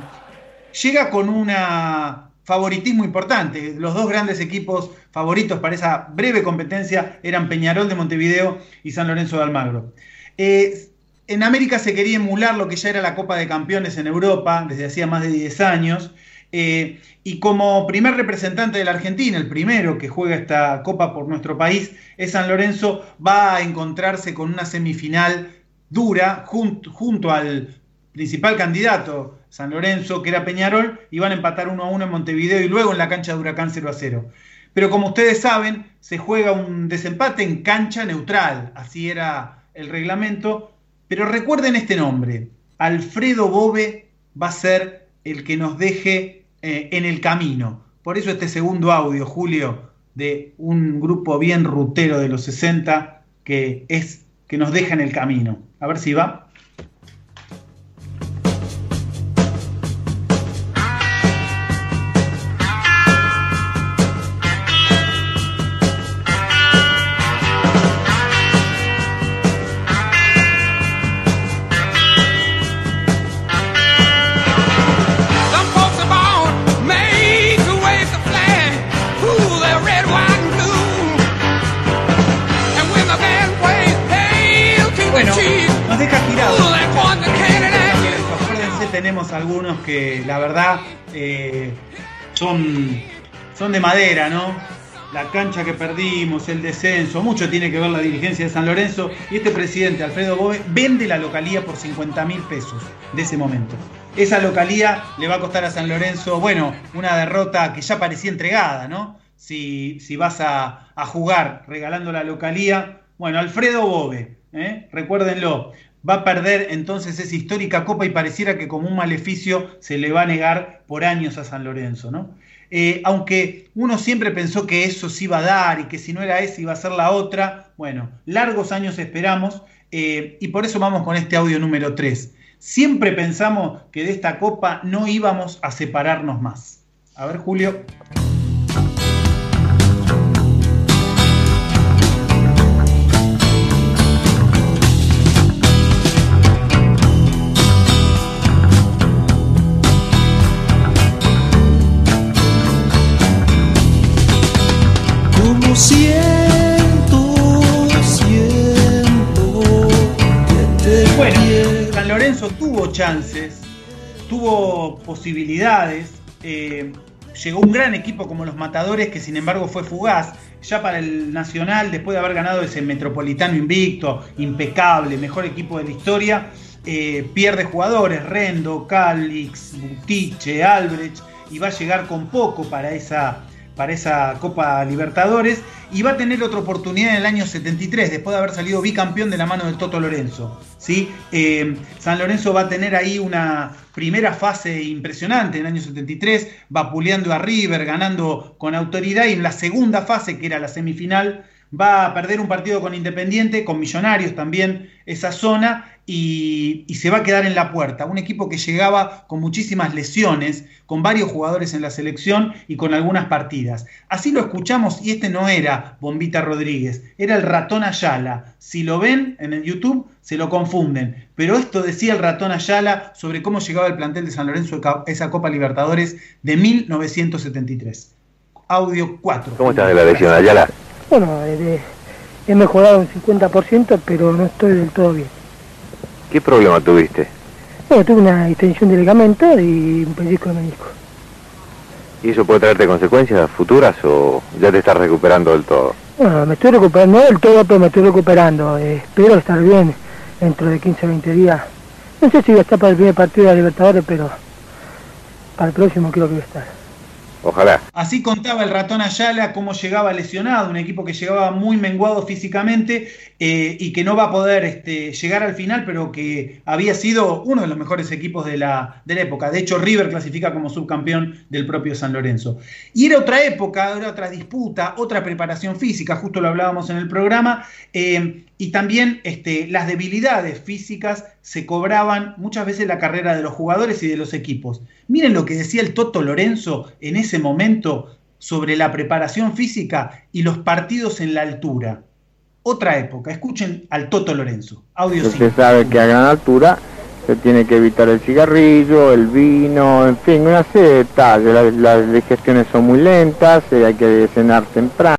llega con una favoritismo importante. Los dos grandes equipos favoritos para esa breve competencia eran Peñarol de Montevideo y San Lorenzo de Almagro. Eh, en América se quería emular lo que ya era la Copa de Campeones en Europa desde hacía más de 10 años. Eh, y como primer representante de la Argentina, el primero que juega esta Copa por nuestro país, es San Lorenzo, va a encontrarse con una semifinal dura junto al principal candidato, San Lorenzo, que era Peñarol, iban a empatar 1 a 1 en Montevideo y luego en la cancha de Huracán 0 a 0. Pero como ustedes saben, se juega un desempate en cancha neutral, así era el reglamento. Pero recuerden este nombre, Alfredo Bobe va a ser el que nos deje eh, en el camino. Por eso este segundo audio, Julio, de un grupo bien rutero de los 60 que es que nos deja en el camino. A ver si va. Son, son de madera, ¿no? La cancha que perdimos, el descenso, mucho tiene que ver la dirigencia de San Lorenzo y este presidente, Alfredo Bobe, vende la localía por 50 mil pesos de ese momento. Esa localía le va a costar a San Lorenzo, bueno, una derrota que ya parecía entregada, ¿no? Si, si vas a, a jugar regalando la localía, bueno, Alfredo Bobe, ¿eh? recuérdenlo, va a perder entonces esa histórica copa y pareciera que como un maleficio se le va a negar por años a San Lorenzo, ¿no? Eh, aunque uno siempre pensó que eso se iba a dar y que si no era esa iba a ser la otra, bueno, largos años esperamos eh, y por eso vamos con este audio número 3. Siempre pensamos que de esta copa no íbamos a separarnos más. A ver, Julio. Chances, tuvo posibilidades. Eh, llegó un gran equipo como los Matadores, que sin embargo fue fugaz. Ya para el Nacional, después de haber ganado ese Metropolitano invicto, impecable, mejor equipo de la historia, eh, pierde jugadores, Rendo, Calix, Butiche, Albrecht, y va a llegar con poco para esa, para esa Copa Libertadores y va a tener otra oportunidad en el año 73, después de haber salido bicampeón de la mano del Toto Lorenzo. ¿sí? Eh, San Lorenzo va a tener ahí una primera fase impresionante en el año 73, vapuleando a River, ganando con autoridad y en la segunda fase, que era la semifinal, va a perder un partido con Independiente, con Millonarios también esa zona, y, se va a quedar en la puerta. Un equipo que llegaba con muchísimas lesiones, con varios jugadores en la selección y con algunas partidas. Así lo escuchamos y este no era Bombita Rodríguez, era el ratón Ayala. Si lo ven en el YouTube, se lo confunden. Pero esto decía el ratón Ayala sobre cómo llegaba el plantel de San Lorenzo a esa Copa Libertadores de 1973. Audio 4. ¿Cómo estás de la lesión, Ayala? Bueno, eh, he mejorado un 50%, pero no estoy del todo bien. ¿Qué problema tuviste? Bueno, tuve una extensión de ligamento y un pellizco de menisco. ¿Y eso puede traerte consecuencias futuras o ya te estás recuperando del todo? Bueno, me estoy recuperando, no del todo, pero me estoy recuperando. Eh, espero estar bien dentro de 15 o 20 días. No sé si voy a estar para el primer partido de la Libertadores, pero para el próximo creo que voy a estar. Ojalá. Así contaba el ratón Ayala cómo llegaba lesionado, un equipo que llegaba muy menguado físicamente eh, y que no va a poder este, llegar al final, pero que había sido uno de los mejores equipos de la, época. De hecho, River clasifica como subcampeón del propio San Lorenzo. Y era otra época, era otra disputa, otra preparación física, justo lo hablábamos en el programa. Eh, y también este, las debilidades físicas se cobraban muchas veces la carrera de los jugadores y de los equipos. Miren lo que decía el Toto Lorenzo en ese momento sobre la preparación física y los partidos en la altura. Otra época, escuchen al Toto Lorenzo. Audio Se sabe que a gran altura se tiene que evitar el cigarrillo, el vino, en fin, una serie de detalles. Las, las digestiones son muy lentas, eh, hay que cenar temprano.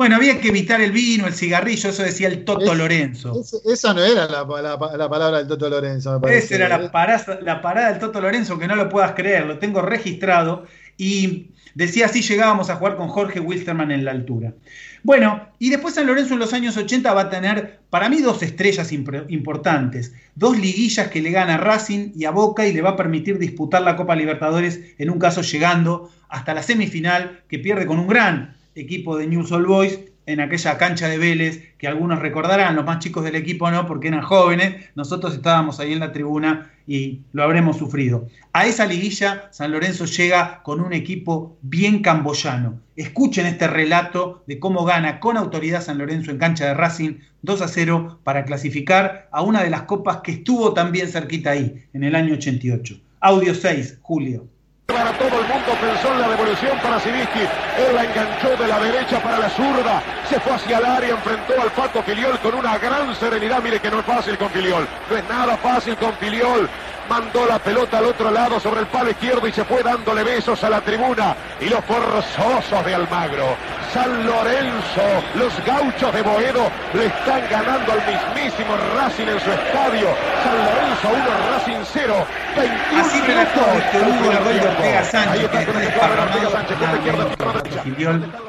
Bueno, había que evitar el vino, el cigarrillo, eso decía el Toto Es- Lorenzo. Es- esa no era la, la- la palabra del Toto Lorenzo, me parece. Esa era la parada, la parada del Toto Lorenzo, que no lo puedas creer, lo tengo registrado. Y decía así llegábamos a jugar con Jorge Wilstermann en la altura. Bueno, y después San Lorenzo en los años 80 va a tener, para mí, dos estrellas importantes. Dos liguillas que le gana a Racing y a Boca y le va a permitir disputar la Copa Libertadores, en un caso llegando hasta la semifinal, que pierde con un gran equipo de News All Boys en aquella cancha de Vélez, que algunos recordarán, los más chicos del equipo no, porque eran jóvenes, nosotros estábamos ahí en la tribuna y lo habremos sufrido. A esa liguilla San Lorenzo llega con un equipo bien camboyano. Escuchen este relato de cómo gana con autoridad San Lorenzo en cancha de Racing 2 a 0 para clasificar a una de las copas que estuvo también cerquita ahí, en el año 88. Audio 6, Julio. Para todo el mundo pensó en la devolución para Siviski. Él la enganchó de la derecha para la zurda. Se fue hacia el área, enfrentó al Pato Filiol con una gran serenidad. Mire que no es fácil con Filiol. No es nada fácil con Filiol. Mandó la pelota al otro lado sobre el palo izquierdo y se fue dándole besos a la tribuna. Y los forzosos de Almagro. San Lorenzo, los gauchos de Boedo le están ganando al mismísimo Racing en su estadio. San Lorenzo 1, Racing 0. 21 Así este minutos tiempo. Ortega Sánchez, está que de desparramado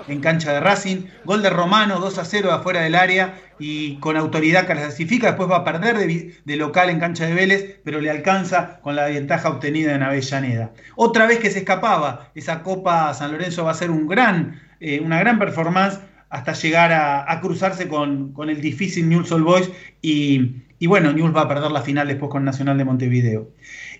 en cancha de Racing. Gol de Romano 2 a 0 de afuera del área y con autoridad clasifica. Después va a perder de, de local en cancha de Vélez, pero le alcanza con la ventaja obtenida en Avellaneda. Otra vez que se escapaba, esa Copa San Lorenzo va a ser gran, eh, una gran performance hasta llegar a, cruzarse con, con el difícil Newell's Old Boys y, y bueno, Newell's va a perder la final después con Nacional de Montevideo.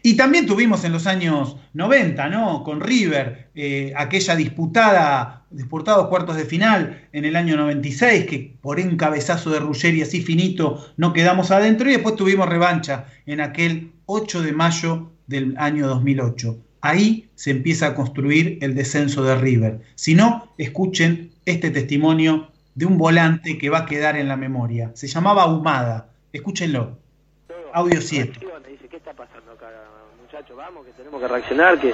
Y también tuvimos en los años 90, ¿no? Con River, eh, aquella disputada, disputados cuartos de final en el año 96, que por un cabezazo de Ruggeri así finito no quedamos adentro, y después tuvimos revancha en aquel 8 de mayo del año 2008. Ahí se empieza a construir el descenso de River. Si no, escuchen este testimonio de un volante que va a quedar en la memoria. Se llamaba Humada. Escúchenlo. Audio 7. Vamos, que tenemos que reaccionar, que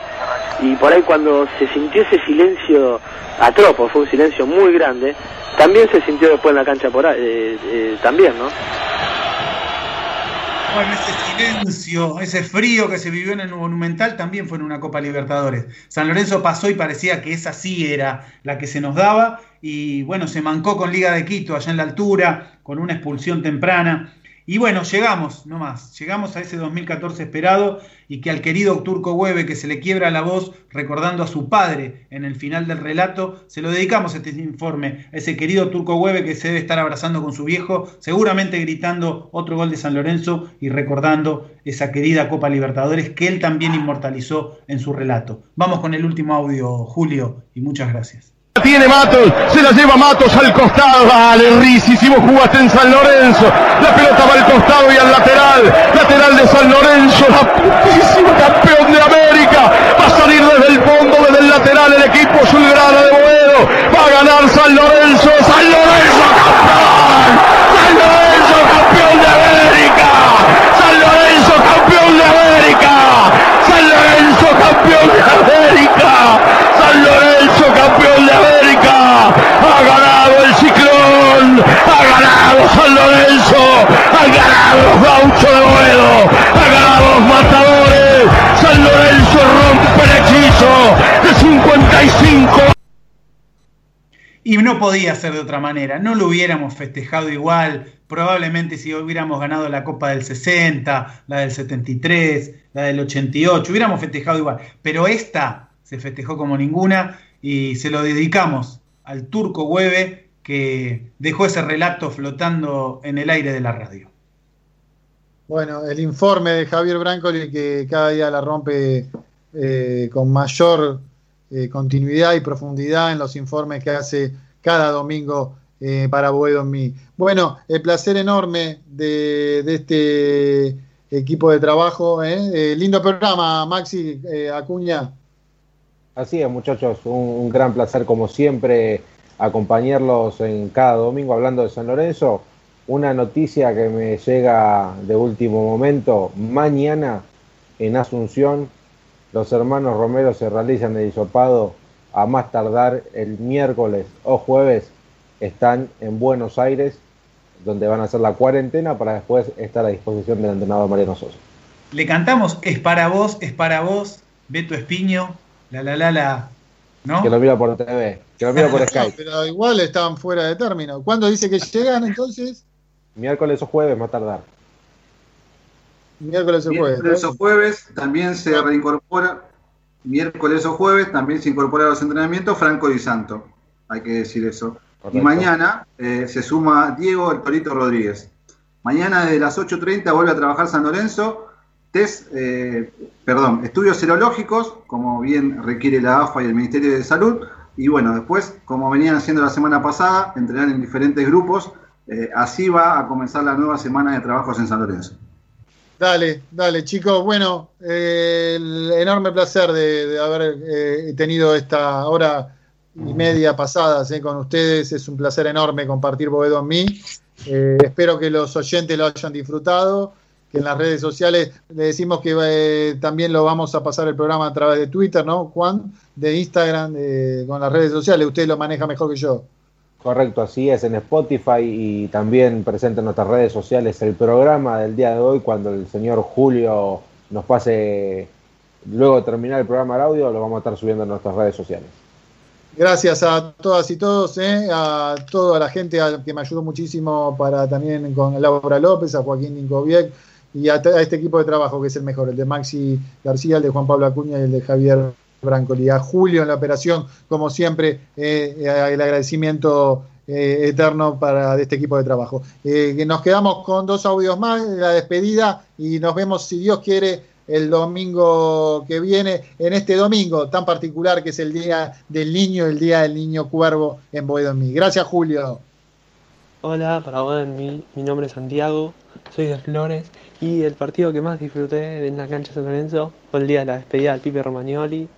y por ahí cuando se sintió ese silencio atropo, fue un silencio muy grande, también se sintió después en la cancha por ahí, eh, eh, también, ¿no? Bueno, ese silencio, ese frío que se vivió en el Monumental también fue en una Copa Libertadores. San Lorenzo pasó y parecía que esa sí era la que se nos daba y bueno, se mancó con Liga de Quito allá en la altura, con una expulsión temprana. Y bueno, llegamos, no más, llegamos a ese 2014 esperado y que al querido Turco Hueve, que se le quiebra la voz recordando a su padre en el final del relato, se lo dedicamos este informe, a ese querido Turco Hueve que se debe estar abrazando con su viejo, seguramente gritando otro gol de San Lorenzo y recordando esa querida Copa Libertadores que él también inmortalizó en su relato. Vamos con el último audio, Julio, y muchas gracias. Tiene Matos, se la lleva Matos al costado. Vale, vos jugaste en San Lorenzo. La pelota va al costado y al lateral. Lateral de San Lorenzo, la putísima campeón de América. Va a salir desde el fondo, desde el lateral, el equipo Zulgrana de Boedo. Va a ganar San Lorenzo. San Lorenzo campeón. San Lorenzo campeón de América. San Lorenzo campeón de América. San Lorenzo campeón de América. San Lorenzo campeón de América. Ha ganado el Ha ganado San Lorenzo. Ha ganado los gauchos de Boedo. Ha ganado matadores. San Lorenzo rompe el hechizo de 55 Y no podía ser de otra manera, no lo hubiéramos festejado igual, probablemente si hubiéramos ganado la Copa del 60, la del 73, la del 88, hubiéramos festejado igual, pero esta se festejó como ninguna y se lo dedicamos al turco Hueve que dejó ese relato flotando en el aire de la radio. Bueno, el informe de Javier Brancoli que cada día la rompe eh, con mayor eh, continuidad y profundidad en los informes que hace cada domingo eh, para Boedo en mí. Bueno, el placer enorme de, de este equipo de trabajo. ¿eh? lindo programa, Maxi Acuña. Así es, muchachos, un, un, gran placer como siempre acompañarlos en cada domingo hablando de San Lorenzo. Una noticia que me llega de último momento, mañana en Asunción los hermanos Romero se realizan el hisopado a más tardar el miércoles o jueves están en Buenos Aires donde van a hacer la cuarentena para después estar a disposición del entrenador Mariano Sosa. Le cantamos Es para vos, es para vos, Beto Espiño, la la la la, ¿no? Que lo mira por TV, que lo mira por Skype. No, pero igual estaban fuera de término. ¿Cuándo dice que llegan entonces? Miércoles o jueves más tardar. Miércoles o jueves. Miércoles o jueves también se reincorpora. Miércoles o jueves también se incorpora a los entrenamientos Franco Di Santo. Hay que decir eso. Correcto. Y mañana eh, se suma Diego El Torito Rodríguez. Mañana desde las 8.30 vuelve a trabajar San Lorenzo. Test, eh, perdón, estudios serológicos, como bien requiere la AFA y el Ministerio de Salud. Y bueno, después, como venían haciendo la semana pasada, entrenar en diferentes grupos. Eh, así va a comenzar la nueva semana de trabajos en San Lorenzo. Dale, dale, chicos. Bueno, eh, el enorme placer de, haber tenido esta hora y media pasadas con ustedes. Es un placer enorme compartir Boedo en mí. Espero que los oyentes lo hayan disfrutado. En las redes sociales le decimos que eh, también lo vamos a pasar el programa a través de Twitter, ¿no, Juan? De Instagram, con las redes sociales. Usted lo maneja mejor que yo. Correcto, así es, en Spotify y también presente en nuestras redes sociales el programa del día de hoy, cuando el señor Julio nos pase, luego de terminar el programa de audio, lo vamos a estar subiendo en nuestras redes sociales. Gracias a todas y todos, ¿eh? a toda la gente que me ayudó muchísimo para también con Laura López, a Joaquín Ninkoviec y a, este equipo de trabajo que es el mejor, el de Maxi García, el de Juan Pablo Acuña y el de Javier Brancoli. A Julio en la operación, como siempre, eh, el agradecimiento eh, eterno para de este equipo de trabajo. Eh, nos quedamos con dos audios más, la despedida, y nos vemos, si Dios quiere, el domingo que viene, en este domingo tan particular que es el Día del Niño, el Día del Niño Cuervo en Boedo en mí. Gracias, Julio. Hola, para Boedo en mí, mi nombre es Santiago, soy de Flores, y el partido que más disfruté en la cancha de San Lorenzo fue el día de la despedida del Pipe Romagnoli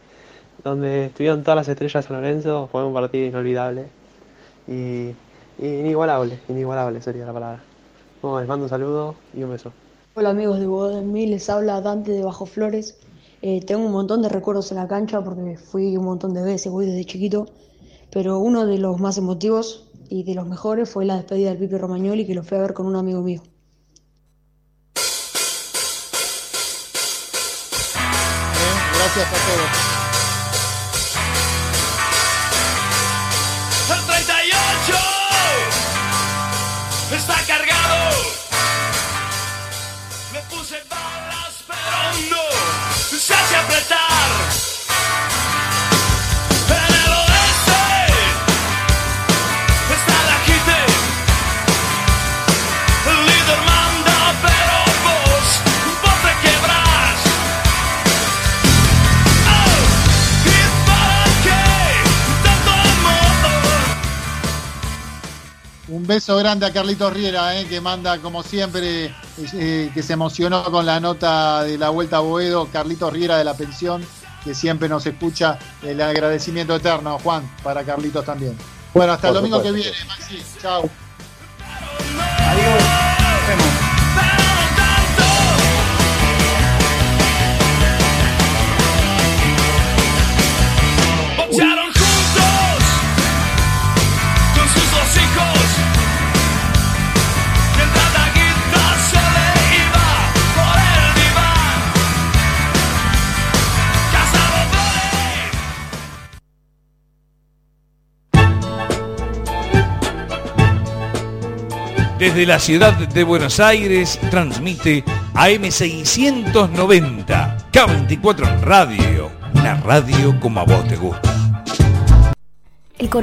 donde estuvieron todas las estrellas de San Lorenzo, fue un partido inolvidable y, inigualable, inigualable sería la palabra. Bueno, les mando un saludo y un beso. Hola amigos de Bodo en mí, les habla Dante de Bajo Flores. Eh, tengo un montón de recuerdos en la cancha porque fui un montón de veces, voy desde chiquito, pero uno de los más emotivos y de los mejores fue la despedida del Pipe Romagnoli que lo fui a ver con un amigo mío. Gracias a todos. Un beso grande a Carlitos Riera, eh, que manda como siempre, eh, que se emocionó con la nota de la Vuelta a Boedo. Carlitos Riera de la pensión, que siempre nos escucha. El agradecimiento eterno, Juan, para Carlitos también. Bueno, hasta el domingo que viene, Maxi. Chao. Boxearon Desde la ciudad de Buenos Aires transmite AM690, K24 Radio, una radio como a vos te gusta.